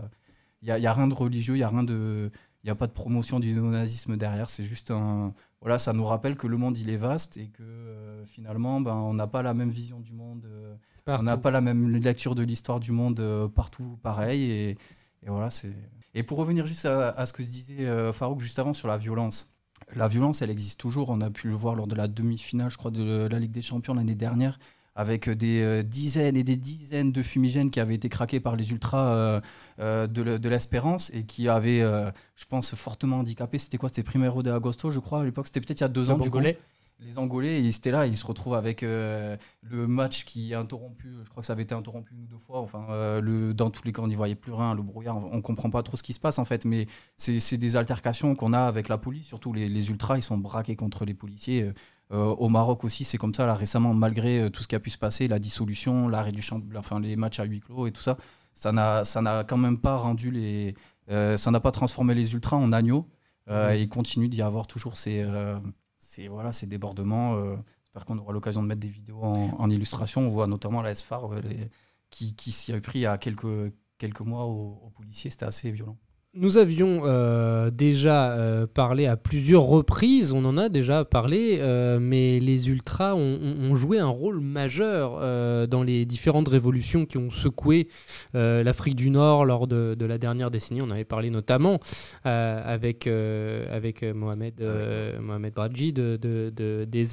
[SPEAKER 3] il n'y a, rien de religieux, il n'y a rien de. Il a pas de promotion du néonazisme derrière, c'est juste un. Voilà, ça nous rappelle que le monde il est vaste et que euh, finalement, ben, on n'a pas la même vision du monde, euh, on n'a pas la même lecture de l'histoire du monde euh, partout pareil. Et, et voilà, c'est. Et pour revenir juste à, ce que disait Farouk juste avant sur la violence, la violence, elle existe toujours. On a pu le voir lors de la demi-finale, je crois, de la Ligue des Champions l'année dernière avec des euh, dizaines et des dizaines de fumigènes qui avaient été craqués par les ultras euh, euh, de l'Espérance et qui avaient, je pense, fortement handicapé. C'était quoi? C'était Primero de Agosto, je crois, à l'époque. C'était peut-être il y a deux ans. Les Angolais, ils étaient là, ils se retrouvent avec le match qui est interrompu. Je crois que ça avait été interrompu une ou deux fois. Enfin, le, dans tous les cas, on n'y voyait plus rien. Le brouillard, on comprend pas trop ce qui se passe en fait. Mais c'est des altercations qu'on a avec la police. Surtout les, les, ultras, ils sont braqués contre les policiers. Euh, au Maroc aussi, c'est comme ça, là, récemment, malgré euh, tout ce qui a pu se passer, la dissolution, l'arrêt du champ, enfin, les matchs à huis clos et tout ça, ça n'a quand même pas rendu les. Euh, ça n'a pas transformé les ultras en agneaux. Mmh. il continue d'y avoir toujours ces, ces, voilà, ces débordements. J'espère qu'on aura l'occasion de mettre des vidéos en, illustration. On voit notamment la SFAR qui, qui s'y est pris a quelques, quelques mois aux policiers. C'était assez violent.
[SPEAKER 1] Nous avions euh, déjà euh, parlé à plusieurs reprises, on en a déjà parlé, euh, mais les ultras ont, joué un rôle majeur dans les différentes révolutions qui ont secoué l'Afrique du Nord lors de, la dernière décennie. On avait parlé notamment avec, Mohamed, Mohamed de, de, des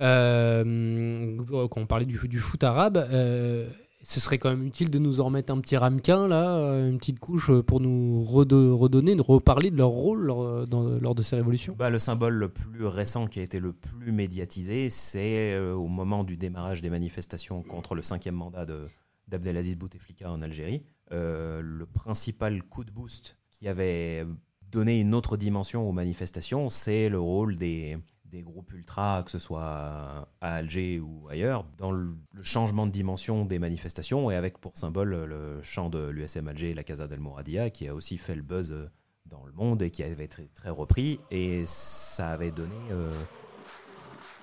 [SPEAKER 1] quand on parlait du foot arabe ce serait quand même utile de nous en remettre un petit ramequin, là, euh, une petite couche euh, pour nous redonner, de reparler de leur rôle lors, euh, lors de ces révolutions.
[SPEAKER 2] Bah, le symbole le plus récent qui a été le plus médiatisé, c'est au moment du démarrage des manifestations contre le cinquième mandat d'Abdelaziz Bouteflika en Algérie. le principal coup de boost qui avait donné une autre dimension aux manifestations, c'est le rôle des, des groupes ultra, que ce soit à Alger ou ailleurs, dans le changement de dimension des manifestations et avec pour symbole le chant de l'USM Alger, la Casa del Moradia, qui a aussi fait le buzz dans le monde et qui avait été très repris. Et ça avait donné euh,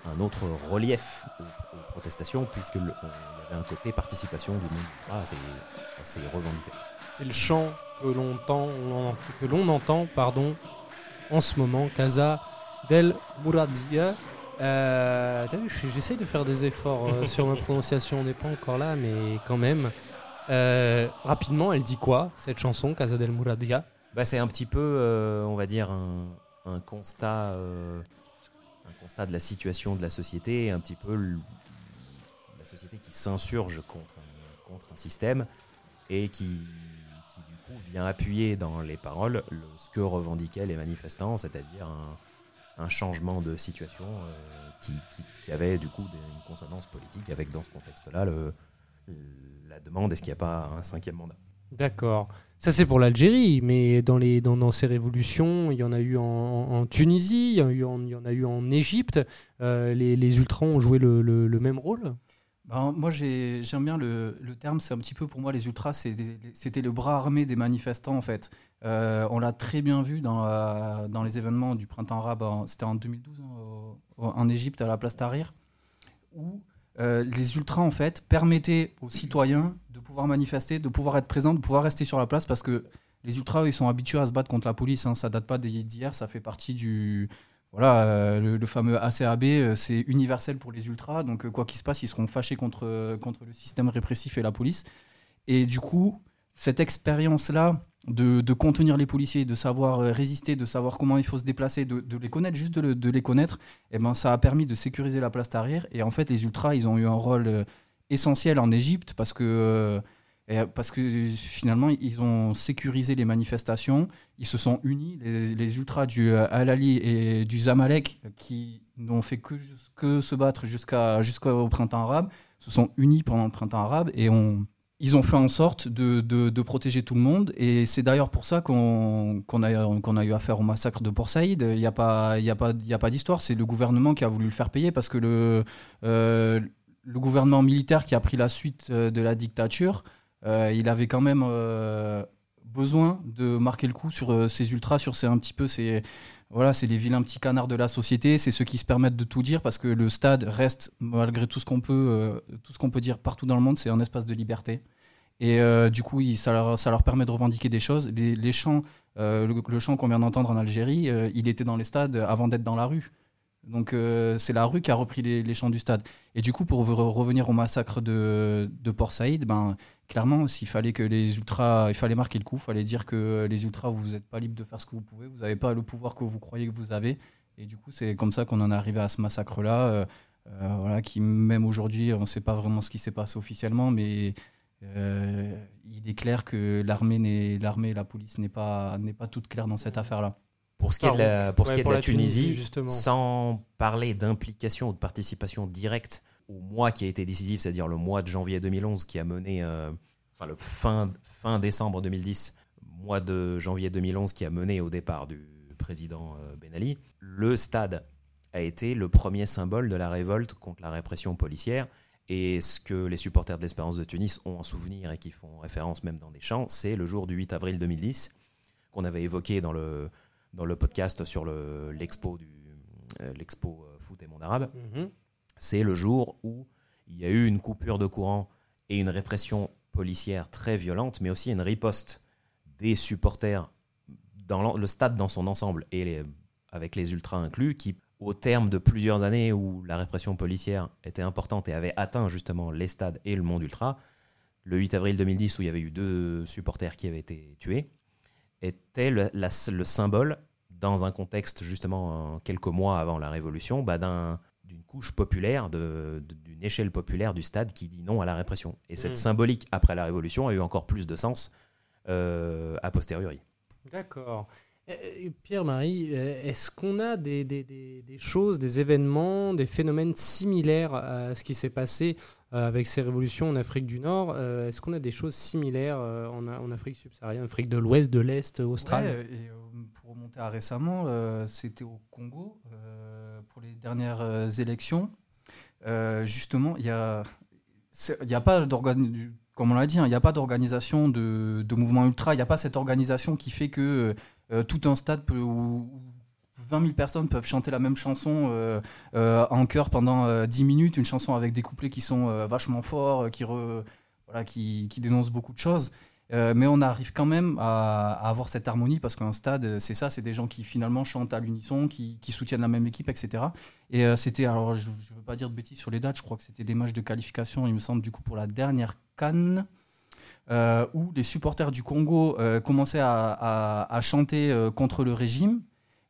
[SPEAKER 2] un autre relief aux, protestations, puisque y avait un côté participation du monde ultra assez, assez revendiqué.
[SPEAKER 1] C'est le chant que l'on entend, que l'on entend pardon, en ce moment, Casa Del Mouradia. Euh, j'essaye de faire des efforts euh, sur ma prononciation, on n'est pas encore là, mais quand même. Euh, rapidement, elle dit quoi, cette chanson, Casa del Mouradia?
[SPEAKER 2] Bah, C'est un petit peu, euh, on va dire, un, constat, un constat de la situation de la société, un petit peu la société qui s'insurge contre, contre un système et qui, qui, du coup, vient appuyer dans les paroles ce que revendiquaient les manifestants, c'est-à-dire un un changement de situation euh, qui, avait du coup une consonance politique avec dans ce contexte-là la demande est-ce qu'il n'y a pas un cinquième mandat?
[SPEAKER 1] D'accord. Ça, c'est pour l'Algérie, mais dans, ces révolutions, il y en a eu en, Tunisie, il y, en, a eu en Égypte. Euh, les, les, ultras ont joué le, même rôle?
[SPEAKER 3] Ben, moi, j'ai- j'aime bien le, terme. C'est un petit peu pour moi les ultras. C'était le bras armé des manifestants en fait. Euh, on l'a très bien vu dans, les événements du printemps arabe. C'était en 2012 hein, au- au- en Égypte à la place Tahrir, où euh, les ultras en fait permettaient aux citoyens de pouvoir manifester, de pouvoir être présents, de pouvoir rester sur la place parce que les ultras ils sont habitués à se battre contre la police. Hein, ça date pas d'hier. Ça fait partie du voilà, euh, le, fameux ACAB, euh, c'est universel pour les ultras. Donc, euh, quoi qu'il se passe, ils seront fâchés contre, contre le système répressif et la police. Et du coup, cette expérience-là de, de contenir les policiers, de savoir résister, de savoir comment il faut se déplacer, de, les connaître, juste de, le- de les connaître, eh ben, ça a permis de sécuriser la place Tahrir. Et en fait, les ultras, ils ont eu un rôle essentiel en Égypte parce que. Euh, parce que finalement, ils ont sécurisé les manifestations, ils se sont unis, les, ultras du euh, Al-Ali et du Zamalek, qui n'ont fait que, se battre jusqu'à, jusqu'au printemps arabe, se sont unis pendant le printemps arabe et ils ont fait en sorte de, de- protéger tout le monde. Et c'est d'ailleurs pour ça qu'on, qu'on a, qu'on a eu affaire au massacre de Port Saïd. Il n'y a pas, pas, d'histoire, c'est le gouvernement qui a voulu le faire payer parce que le, euh, le gouvernement militaire qui a pris la suite de la dictature, il avait quand même euh, besoin de marquer le coup sur euh, ces ultras, sur ces un petit peu voilà, c'est les vilains petits canards de la société, c'est ceux qui se permettent de tout dire parce que le stade reste malgré tout ce qu'on peut euh, tout ce qu'on peut dire partout dans le monde, c'est un espace de liberté. Et euh, du coup, ça, leur, ça leur permet de revendiquer des choses. Les, chants, euh, le, chant qu'on vient d'entendre en Algérie, euh, il était dans les stades avant d'être dans la rue. Donc euh, c'est la rue qui a repris les, les chants du stade. Et du coup, pour re- revenir au massacre de, de Port Saïd, ben, clairement, s'il fallait que les ultras, il fallait marquer le coup, il fallait dire que les ultras, vous n'êtes pas libre de faire ce que vous pouvez, vous n'avez pas le pouvoir que vous croyez que vous avez. Et du coup, c'est comme ça qu'on en est arrivé à ce massacre-là, euh, euh, voilà, qui même aujourd'hui, on ne sait pas vraiment ce qui s'est passé officiellement, mais il est clair que l'armée, et la police n'est pas, n'est pas toute claire dans cette affaire-là.
[SPEAKER 2] Pour ce qui est de la, pour ce
[SPEAKER 1] Ouais,
[SPEAKER 2] qui est de
[SPEAKER 1] pour
[SPEAKER 2] la
[SPEAKER 1] la Tunisie,
[SPEAKER 2] Tunisie,
[SPEAKER 1] justement.
[SPEAKER 2] sans parler d'implication ou de participation directe au mois qui a été décisif, c'est-à-dire le mois de janvier 2011 qui a mené, euh, enfin le fin, fin décembre 2010, mois de janvier 2011 qui a mené au départ du président euh, Ben Ali, le stade a été le premier symbole de la révolte contre la répression policière. Et ce que les supporters de l'Espérance de Tunis ont en souvenir et qui font référence même dans des chants, c'est le jour du 8 avril 2010 qu'on avait évoqué dans le, dans le podcast sur le- l'expo du euh, l'expo euh, foot et monde arabe,
[SPEAKER 1] Mhm.
[SPEAKER 2] c'est le jour où il y a eu une coupure de courant et une répression policière très violente, mais aussi une riposte des supporters dans le stade dans son ensemble et les- avec les ultras inclus, qui, au terme de plusieurs années où la répression policière était importante et avait atteint justement les stades et le monde ultra, le 8 avril 2010 où il y avait eu deux supporters qui avaient été tués, était le, la- le symbole, dans un contexte justement quelques mois avant la Révolution, bah, d'un- d'une couche populaire, de- d'une échelle populaire du stade qui dit non à la répression. Et cette
[SPEAKER 1] Mm.
[SPEAKER 2] symbolique après la Révolution a eu encore plus de sens euh, a posteriori.
[SPEAKER 1] D'accord. Euh, euh, Pierre-Marie, euh, est-ce qu'on a des, choses, des événements, des phénomènes similaires à ce qui s'est passé euh, avec ces révolutions en Afrique du Nord Euh, Est-ce qu'on a des choses similaires euh, en, Afrique subsaharienne, Afrique de l'Ouest, de l'Est,
[SPEAKER 3] euh, pour remonter à récemment, c'était au Congo pour les dernières élections. Justement, il y a, a pas d'organisation, comme on l'a dit, hein, il n'y a pas d'organisation de, de mouvement ultra. Il n'y a pas cette organisation qui fait que euh, tout un stade où, où 20 000 personnes peuvent chanter la même chanson euh, euh, en chœur pendant euh, 10 minutes, une chanson avec des couplets qui sont vachement forts, qui, voilà, qui, qui dénoncent beaucoup de choses. Mais on arrive quand même à, avoir cette harmonie parce qu'un stade, c'est ça, c'est des gens qui finalement chantent à l'unisson, qui, soutiennent la même équipe, etc. Et c'était, alors je ne veux pas dire de bêtises sur les dates, je crois que c'était des matchs de qualification, il me semble, du coup, pour la dernière Cannes, euh, où les supporters du Congo euh, commençaient à, chanter euh, contre le régime.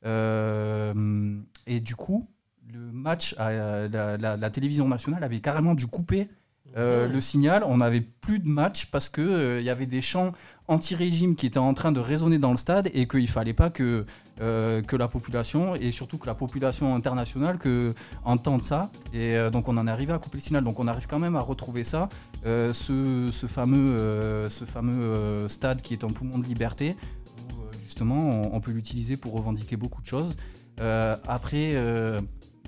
[SPEAKER 3] Et du coup, le match, à, la- la télévision nationale avait carrément dû couper euh, le signal, on n'avait plus de match parce que euh, y avait des chants anti-régime qui étaient en train de résonner dans le stade et qu'il fallait pas que euh, que la population et surtout que la population internationale que entende ça. Et donc on en est arrivé à couper le signal. Donc on arrive quand même à retrouver ça ce, ce fameux ce fameux stade qui est un poumon de liberté où justement on, on peut l'utiliser pour revendiquer beaucoup de choses. Après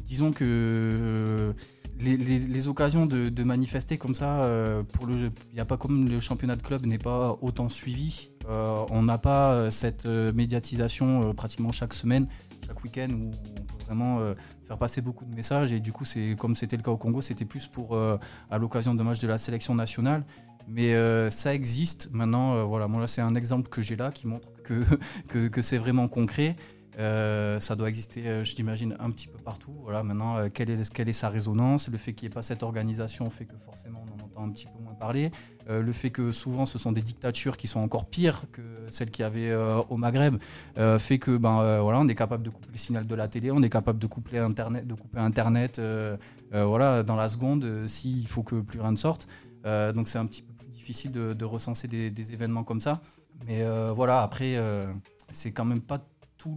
[SPEAKER 3] disons que les, occasions de, manifester comme ça, pour le, n'y a pas comme le championnat de club n'est pas autant suivi. on n'a pas cette médiatisation pratiquement chaque semaine, chaque week-end où on peut vraiment faire passer beaucoup de messages. Et du coup, c'est comme c'était le cas au Congo, c'était plus pour à l'occasion de matchs de la sélection nationale. Mais euh, ça existe. Maintenant, euh, voilà, moi là, c'est un exemple que j'ai là qui montre que, *laughs* que c'est vraiment concret. Euh, ça doit exister, euh, je l'imagine, un petit peu partout. Voilà, maintenant, euh, quelle, est, sa résonance? Le fait qu'il n'y ait pas cette organisation fait que forcément on en entend un petit peu moins parler. le fait que souvent ce sont des dictatures qui sont encore pires que celles qu'il y avait au Maghreb fait que ben voilà, on est capable de couper le signal de la télé, on est capable de couper Internet, voilà, dans la seconde s'il faut que plus rien ne sorte. donc c'est un petit peu plus difficile de, recenser des, événements comme ça. Mais voilà, après c'est quand même pas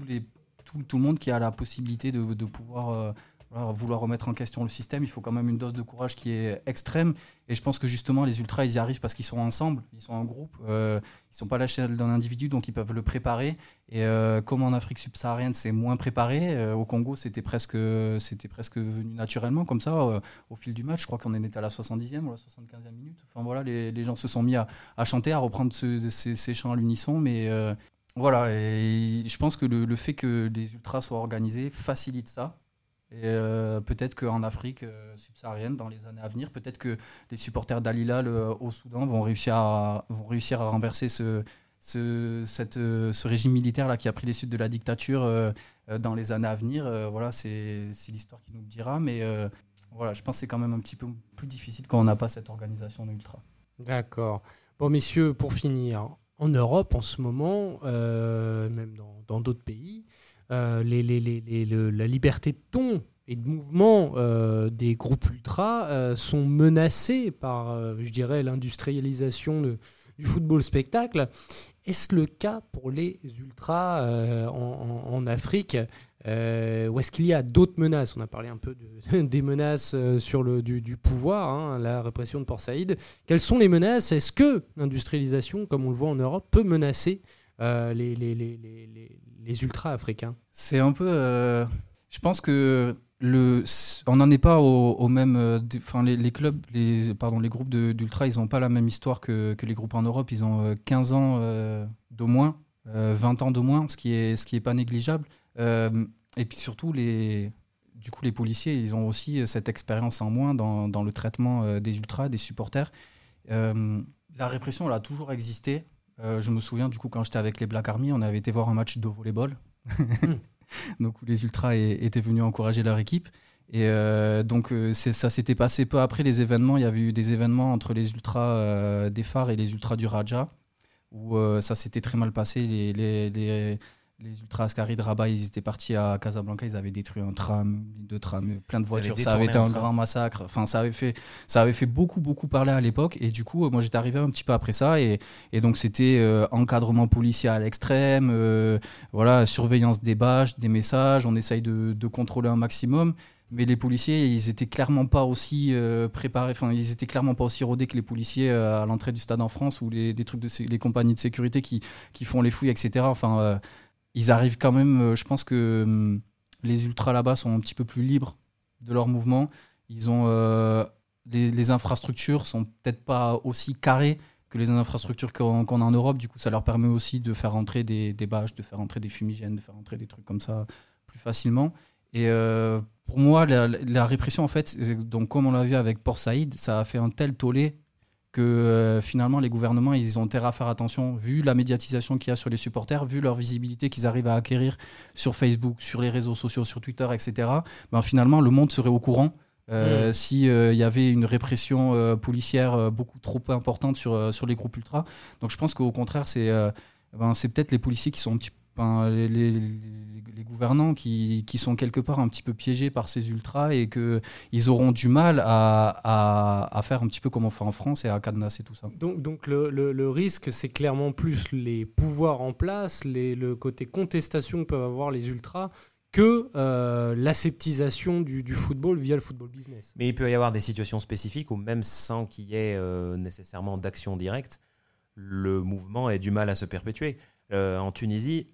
[SPEAKER 3] les, tout, tout, le monde qui a la possibilité de, de pouvoir euh, vouloir remettre en question le système. Il faut quand même une dose de courage qui est extrême. Et je pense que justement, les ultras, ils y arrivent parce qu'ils sont ensemble, ils sont en groupe, euh, ils sont pas lâchés d'un individu, donc ils peuvent le préparer. Et euh, comme en Afrique subsaharienne, c'est moins préparé, au Congo, c'était presque, c'était presque venu naturellement, comme ça, au fil du match. Je crois qu'on en était à la 70e ou la 75e minute. Enfin voilà, les, les gens se sont mis à, à chanter, à reprendre ces, ces, chants à l'unisson, mais voilà, et je pense que le, fait que les ultras soient organisés facilite ça. Et euh, peut-être qu'en Afrique euh, subsaharienne, dans les années à venir, peut-être que les supporters d'Alilal au Soudan vont réussir à, renverser ce, ce régime militaire là qui a pris les suites de la dictature euh, dans les années à venir. voilà, c'est l'histoire qui nous le dira. Mais voilà, je pense que c'est quand même un petit peu plus difficile quand on n'a pas cette organisation d'ultra.
[SPEAKER 1] D'accord. Bon, messieurs, pour finir, en Europe en ce moment, euh, même dans d'autres pays, euh, la liberté de ton et de mouvement euh, des groupes ultras sont menacés par, je dirais, l'industrialisation du football spectacle. Est-ce le cas pour les ultras en, Afrique? Euh, ou est-ce qu'il y a d'autres menaces? On a parlé un peu de, *laughs* des menaces euh, sur le, du, pouvoir, hein, la répression de Port Saïd. Quelles sont les menaces? Est-ce que l'industrialisation, comme on le voit en Europe, peut menacer euh, les, les, ultra-africains?
[SPEAKER 3] C'est un peu... je pense que le, on n'en est pas au, même. Enfin, les, clubs, les, pardon, les groupes d'ultra, ils n'ont pas la même histoire que, que, les groupes en Europe. Ils ont 15 ans d'au moins, 20 ans d'au moins, ce qui est, ce qui est pas négligeable. Euh, et puis surtout, les, du coup, les policiers, ils ont aussi cette expérience en moins dans, dans le traitement euh, des ultras, des supporters. Euh, la répression, elle a toujours existé. je me souviens, du coup, quand j'étais avec les Black Army, on avait été voir un match de volleyball. *laughs* donc, où les ultras étaient venus encourager leur équipe. Et donc, ça s'était passé peu après les événements. Il y avait eu des événements entre les ultras des phares et les ultras du Raja, où ça s'était très mal passé. les, les, les ultras Ascari de Rabat, ils étaient partis à Casablanca, ils avaient détruit un tram, deux trams, plein de voitures. Ça avait été un, grand massacre. Enfin, ça avait fait, ça avait fait beaucoup, beaucoup parler à l'époque. Et du coup, moi, j'étais arrivé un petit peu après ça. Et, et donc, c'était euh, encadrement policier à l'extrême, euh, voilà, surveillance des bâches, des messages. On essaye de, de, contrôler un maximum. Mais les policiers, ils étaient clairement pas aussi euh, préparés. Enfin, ils étaient clairement pas aussi rodés que les policiers à l'entrée du stade en France ou les, trucs de les compagnies de sécurité qui, qui font les fouilles, etc. Enfin ils arrivent quand même. Euh, je pense que hum, les ultras là-bas sont un petit peu plus libres de leur mouvement. Ils ont euh, les, infrastructures sont peut-être pas aussi carrées que les infrastructures qu'on a en Europe. Du coup, ça leur permet aussi de faire rentrer des, bâches, de faire rentrer des fumigènes, de faire rentrer des trucs comme ça plus facilement. Et euh, pour moi, la, la, répression, en fait, donc comme on l'a vu avec Port Saïd, ça a fait un tel tollé que euh, finalement les gouvernements ils ont intérêt à faire attention vu la médiatisation qu'il y a sur les supporters, vu leur visibilité qu'ils arrivent à acquérir sur Facebook, sur les réseaux sociaux, sur Twitter, etc. Ben, finalement le monde serait au courant euh, mm. s'il euh, y avait une répression policière beaucoup trop importante sur, sur les groupes ultra. Donc je pense qu'au contraire c'est ben, c'est peut-être les policiers qui sont un petit les, les, gouvernants qui, qui, sont quelque part un petit peu piégés par ces ultras et qu'ils auront du mal à, à, à, faire un petit peu comme on fait en France et à cadenasser tout ça.
[SPEAKER 1] Donc, donc le, le, risque, c'est clairement plus les pouvoirs en place, les, le côté contestation que peuvent avoir les ultras que euh, l'aseptisation du, du, football via le football business.
[SPEAKER 2] Mais il peut y avoir des situations spécifiques où même sans qu'il y ait euh, nécessairement d'action directe, le mouvement ait du mal à se perpétuer. Euh, en Tunisie,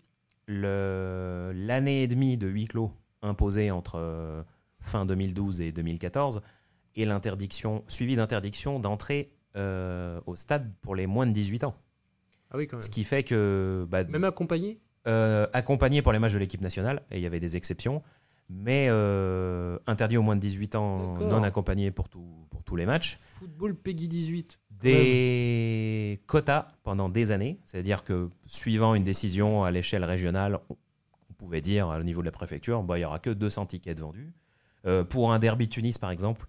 [SPEAKER 2] l'année et demie de huis clos imposée entre euh, fin 2012 et 2014, et l'interdiction, suivi d'interdiction d'entrer euh, au stade pour les moins de 18 ans.
[SPEAKER 1] Ah oui, quand même.
[SPEAKER 2] Ce qui fait que. bah,
[SPEAKER 1] Même accompagné?
[SPEAKER 2] euh, accompagné pour les matchs de l'équipe nationale, et il y avait des exceptions, mais euh, interdit aux moins de 18 ans, non accompagné pour, tout- pour tous les matchs.
[SPEAKER 1] Football Peggy 18.
[SPEAKER 2] Des quotas pendant des années, c'est-à-dire que suivant une décision à l'échelle régionale, on pouvait dire au niveau de la préfecture, bah, il n'y aura que 200 tickets vendus. Euh, pour un derby Tunis, par exemple,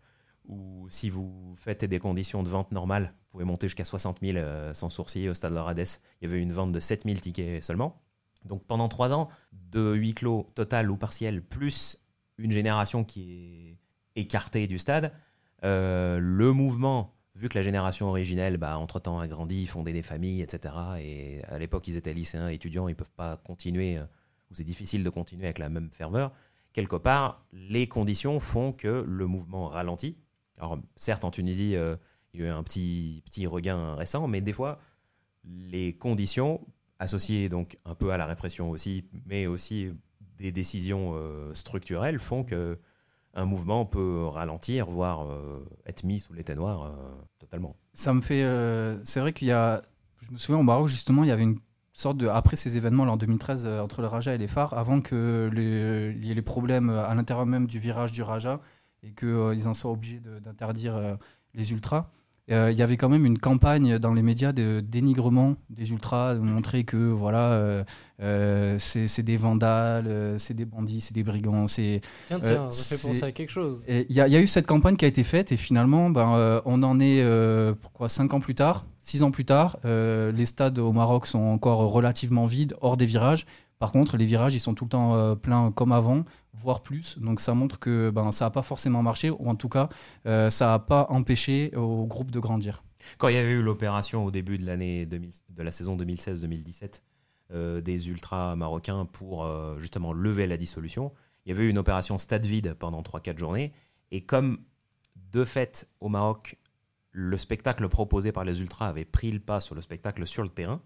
[SPEAKER 2] où si vous faites des conditions de vente normales, vous pouvez monter jusqu'à 60 000 euh, sans sourciller au stade Lorades, il y avait une vente de 7 000 tickets seulement. Donc pendant trois ans, de huis clos total ou partiel, plus une génération qui est écartée du stade, euh, le mouvement, vu que la génération originelle, bah, entre-temps, a grandi, fondé des familles, etc., et à l'époque, ils étaient lycéens, étudiants, ils ne peuvent pas continuer, euh, ou c'est difficile de continuer avec la même ferveur, quelque part, les conditions font que le mouvement ralentit. Alors, certes, en Tunisie, euh, il y a eu un petit, petit regain récent, mais des fois, les conditions, associées donc un peu à la répression aussi, mais aussi des décisions euh, structurelles, font que un mouvement peut ralentir, voire euh, être mis sous l'éteignoir euh, totalement.
[SPEAKER 3] Ça me fait. euh, c'est vrai qu'il y a. Je me souviens au Maroc, justement, il y avait une sorte de. Après ces événements là, en 2013 euh, entre le Raja et les phares, avant que il y ait les problèmes à l'intérieur même du virage du Raja et qu'ils en soient obligés d'interdire les ultras. Euh, il y avait quand même une campagne dans les médias de dénigrement des ultras, de montrer que voilà, euh, euh, c'est des vandales, c'est des bandits, c'est des brigands, c'est
[SPEAKER 1] Tiens, tiens, ça fait penser à quelque chose.
[SPEAKER 3] Il y, y a eu cette campagne qui a été faite et finalement, ben, on en est pourquoi cinq ans plus tard, six ans plus tard, les stades au Maroc sont encore relativement vides, hors des virages. Par contre, les virages, ils sont tout le temps euh, pleins comme avant, voire plus. Donc ça montre que ben, ça n'a pas forcément marché, ou en tout cas, euh, ça n'a pas empêché au groupe de grandir.
[SPEAKER 2] Quand il y avait eu l'opération au début de l'année 2000 de la saison 2016-2017 euh, des ultras marocains pour euh, justement lever la dissolution, il y avait eu une opération stade vide pendant 3-4 journées. Et comme de fait au Maroc, le spectacle proposé par les ultras avait pris le pas sur le spectacle sur le terrain,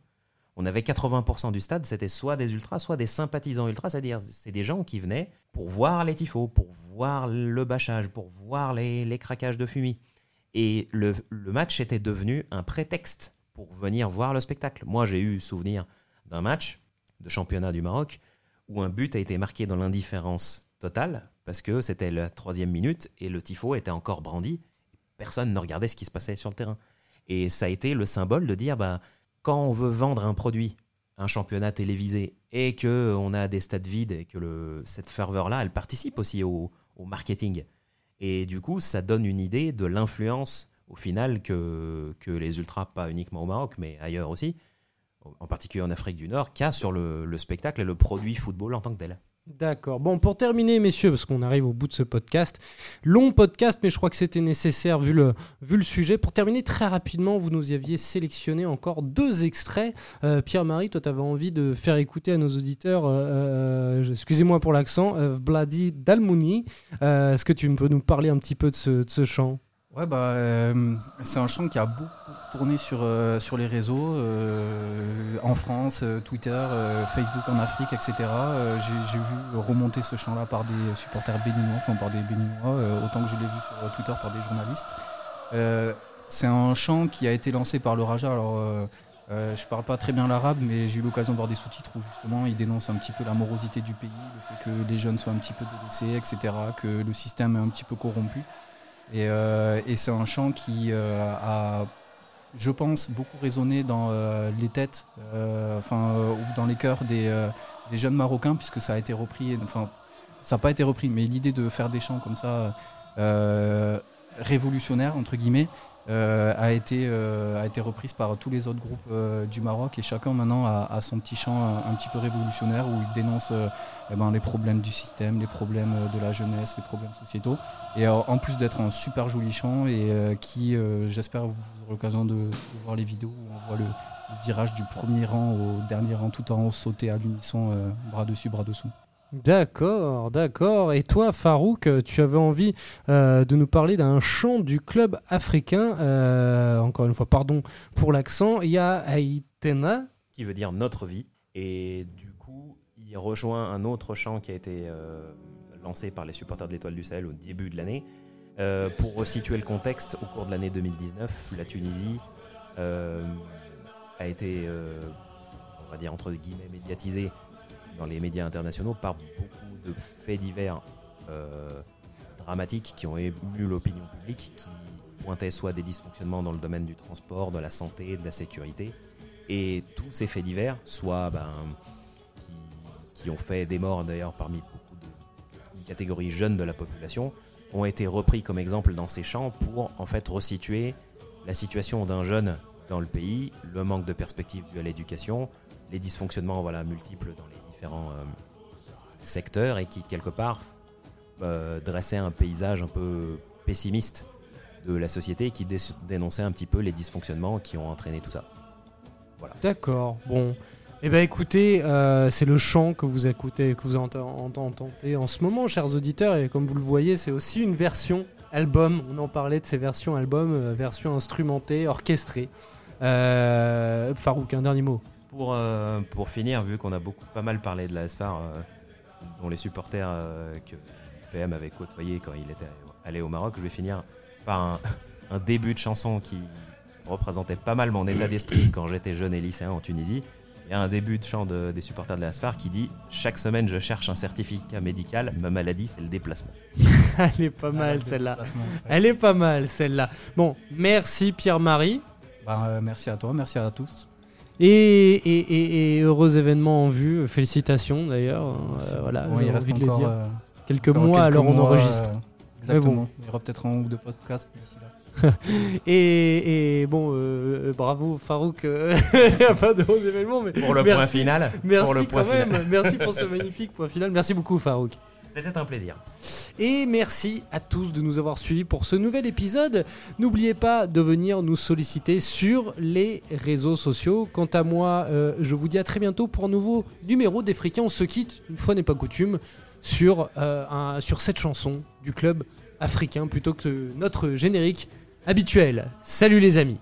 [SPEAKER 2] on avait 80% du stade, c'était soit des ultras, soit des sympathisants ultras, c'est-à-dire c'est des gens qui venaient pour voir les tifos, pour voir le bâchage, pour voir les, les craquages de fumée. Et le, le match était devenu un prétexte pour venir voir le spectacle. Moi, j'ai eu souvenir d'un match de championnat du Maroc où un but a été marqué dans l'indifférence totale parce que c'était la troisième minute et le tifo était encore brandi. Personne ne regardait ce qui se passait sur le terrain. Et ça a été le symbole de dire, bah, quand on veut vendre un produit, un championnat télévisé, et que on a des stades vides et que cette ferveur-là, elle participe aussi au, marketing. Et du coup, ça donne une idée de l'influence au final que, que les ultras, pas uniquement au Maroc, mais ailleurs aussi, en particulier en Afrique du Nord, qu'a sur le, le spectacle et le produit football en tant que tel.
[SPEAKER 1] D'accord. Bon, pour terminer, messieurs, parce qu'on arrive au bout de ce podcast, long podcast, mais je crois que c'était nécessaire vu le, sujet. Pour terminer très rapidement, vous nous aviez sélectionné encore deux extraits. Euh, Pierre-Marie, toi, tu avais envie de faire écouter à nos auditeurs, euh, euh, excusez-moi pour l'accent, euh, Vladi Dalmouni. Est-ce que tu peux nous parler un petit peu de ce chant?
[SPEAKER 3] Ouais, bah, euh, c'est un chant qui a beaucoup tourné sur, euh, sur les réseaux, euh, en France, Twitter, Facebook en Afrique, etc. J'ai vu remonter ce chant-là par des supporters béninois, enfin par des béninois, autant que je l'ai vu sur Twitter par des journalistes. C'est un chant qui a été lancé par le Raja. Alors, euh, je parle pas très bien l'arabe, mais j'ai eu l'occasion de voir des sous-titres où justement il dénonce un petit peu la morosité du pays, le fait que les jeunes soient un petit peu délaissés, etc., que le système est un petit peu corrompu. Et, euh, et c'est un chant qui euh, a, je pense, beaucoup résonné dans euh, les têtes, enfin, dans les cœurs des, jeunes Marocains, puisque ça a été repris, enfin, ça n'a pas été repris, mais l'idée de faire des chants comme ça, révolutionnaires, entre guillemets, a, été, euh, a été reprise par tous les autres groupes euh, du Maroc, et chacun maintenant a, son petit chant un, petit peu révolutionnaire, où il dénonce euh, eh ben, les problèmes du système, les problèmes euh, de la jeunesse, les problèmes sociétaux. Et euh, en plus d'être un super joli chant et euh, qui, euh, j'espère, vous aurez l'occasion de, de voir les vidéos où on voit le, virage du premier rang au dernier rang tout en haut sauter à l'unisson, euh, bras dessus, bras dessous.
[SPEAKER 1] D'accord, d'accord. Et toi, Farouk, tu avais envie euh, de nous parler d'un chant du club africain. Euh, encore une fois, pardon pour l'accent. Il y a Aitena.
[SPEAKER 2] Qui veut dire notre vie. Et du coup, il rejoint un autre chant qui a été euh, lancé par les supporters de l'Étoile du Sahel au début de l'année, pour resituer le contexte, au cours de l'année 2019, la Tunisie a été, on va dire entre guillemets, médiatisée dans les médias internationaux par beaucoup de faits divers euh, dramatiques qui ont ému l'opinion publique, qui pointaient soit des dysfonctionnements dans le domaine du transport, de la santé, de la sécurité, et tous ces faits divers, soit ben, qui, ont fait des morts d'ailleurs parmi beaucoup de une catégorie jeune de la population, ont été repris comme exemple dans ces champs pour en fait resituer la situation d'un jeune dans le pays, le manque de perspective dû à l'éducation, les dysfonctionnements voilà, multiples dans les euh, secteurs et qui quelque part euh, dressait un paysage un peu pessimiste de la société et qui dé- dénonçait un petit peu les dysfonctionnements qui ont entraîné tout ça.
[SPEAKER 1] D'accord. Bon. Eh ben écoutez, euh, c'est le chant que vous écoutez, que vous ent- ent- entendez en ce moment, chers auditeurs, et comme vous le voyez, c'est aussi une version album. On en parlait de ces versions album, euh, version instrumentée, orchestrée. Farouk, un dernier mot.
[SPEAKER 2] Pour, euh, pour finir, vu qu'on a beaucoup, pas mal parlé de la SFAR, euh, dont les supporters euh, que PM avait côtoyé quand il était allé au Maroc, je vais finir par un, *laughs* un début de chanson qui représentait pas mal mon état d'esprit quand j'étais jeune et lycéen en Tunisie. Il y a un début de chant de- des supporters de la SFAR qui dit Chaque semaine, je cherche un certificat médical, ma maladie, c'est le déplacement. *laughs*
[SPEAKER 1] Elle est pas mal
[SPEAKER 3] Ah, le
[SPEAKER 1] celle-là. Elle est pas mal celle-là. Bon, merci Pierre-Marie.
[SPEAKER 3] Bah, euh, merci à toi, merci à tous.
[SPEAKER 1] Et, et, et- et heureux événement en vue. Félicitations d'ailleurs.
[SPEAKER 3] Merci
[SPEAKER 1] Euh, voilà.
[SPEAKER 3] Ouais, il reste
[SPEAKER 1] envie de le
[SPEAKER 3] encore,
[SPEAKER 1] dire.
[SPEAKER 3] euh,
[SPEAKER 1] Quelques
[SPEAKER 3] encore
[SPEAKER 1] mois,
[SPEAKER 3] quelques
[SPEAKER 1] alors on enregistre.
[SPEAKER 3] euh, exactement.
[SPEAKER 1] bon.
[SPEAKER 3] Il y aura peut-être un ou deux podcasts d'ici là. *laughs*
[SPEAKER 1] Et, et bon, euh, bravo Farouk, euh, *laughs* il n'y a pas de gros événements, mais
[SPEAKER 2] Pour le
[SPEAKER 1] Merci.
[SPEAKER 2] point final,
[SPEAKER 1] merci
[SPEAKER 2] pour le
[SPEAKER 1] quand
[SPEAKER 2] point
[SPEAKER 1] même,
[SPEAKER 2] final.
[SPEAKER 1] merci pour ce magnifique point final, merci beaucoup Farouk.
[SPEAKER 2] C'était un plaisir.
[SPEAKER 1] Et merci à tous de nous avoir suivis pour ce nouvel épisode. N'oubliez pas de venir nous solliciter sur les réseaux sociaux. Quant à moi, euh, je vous dis à très bientôt pour un nouveau numéro des. On se quitte, une fois n'est pas coutume, euh, sur cette chanson du club africain plutôt que notre générique habituel. Salut les amis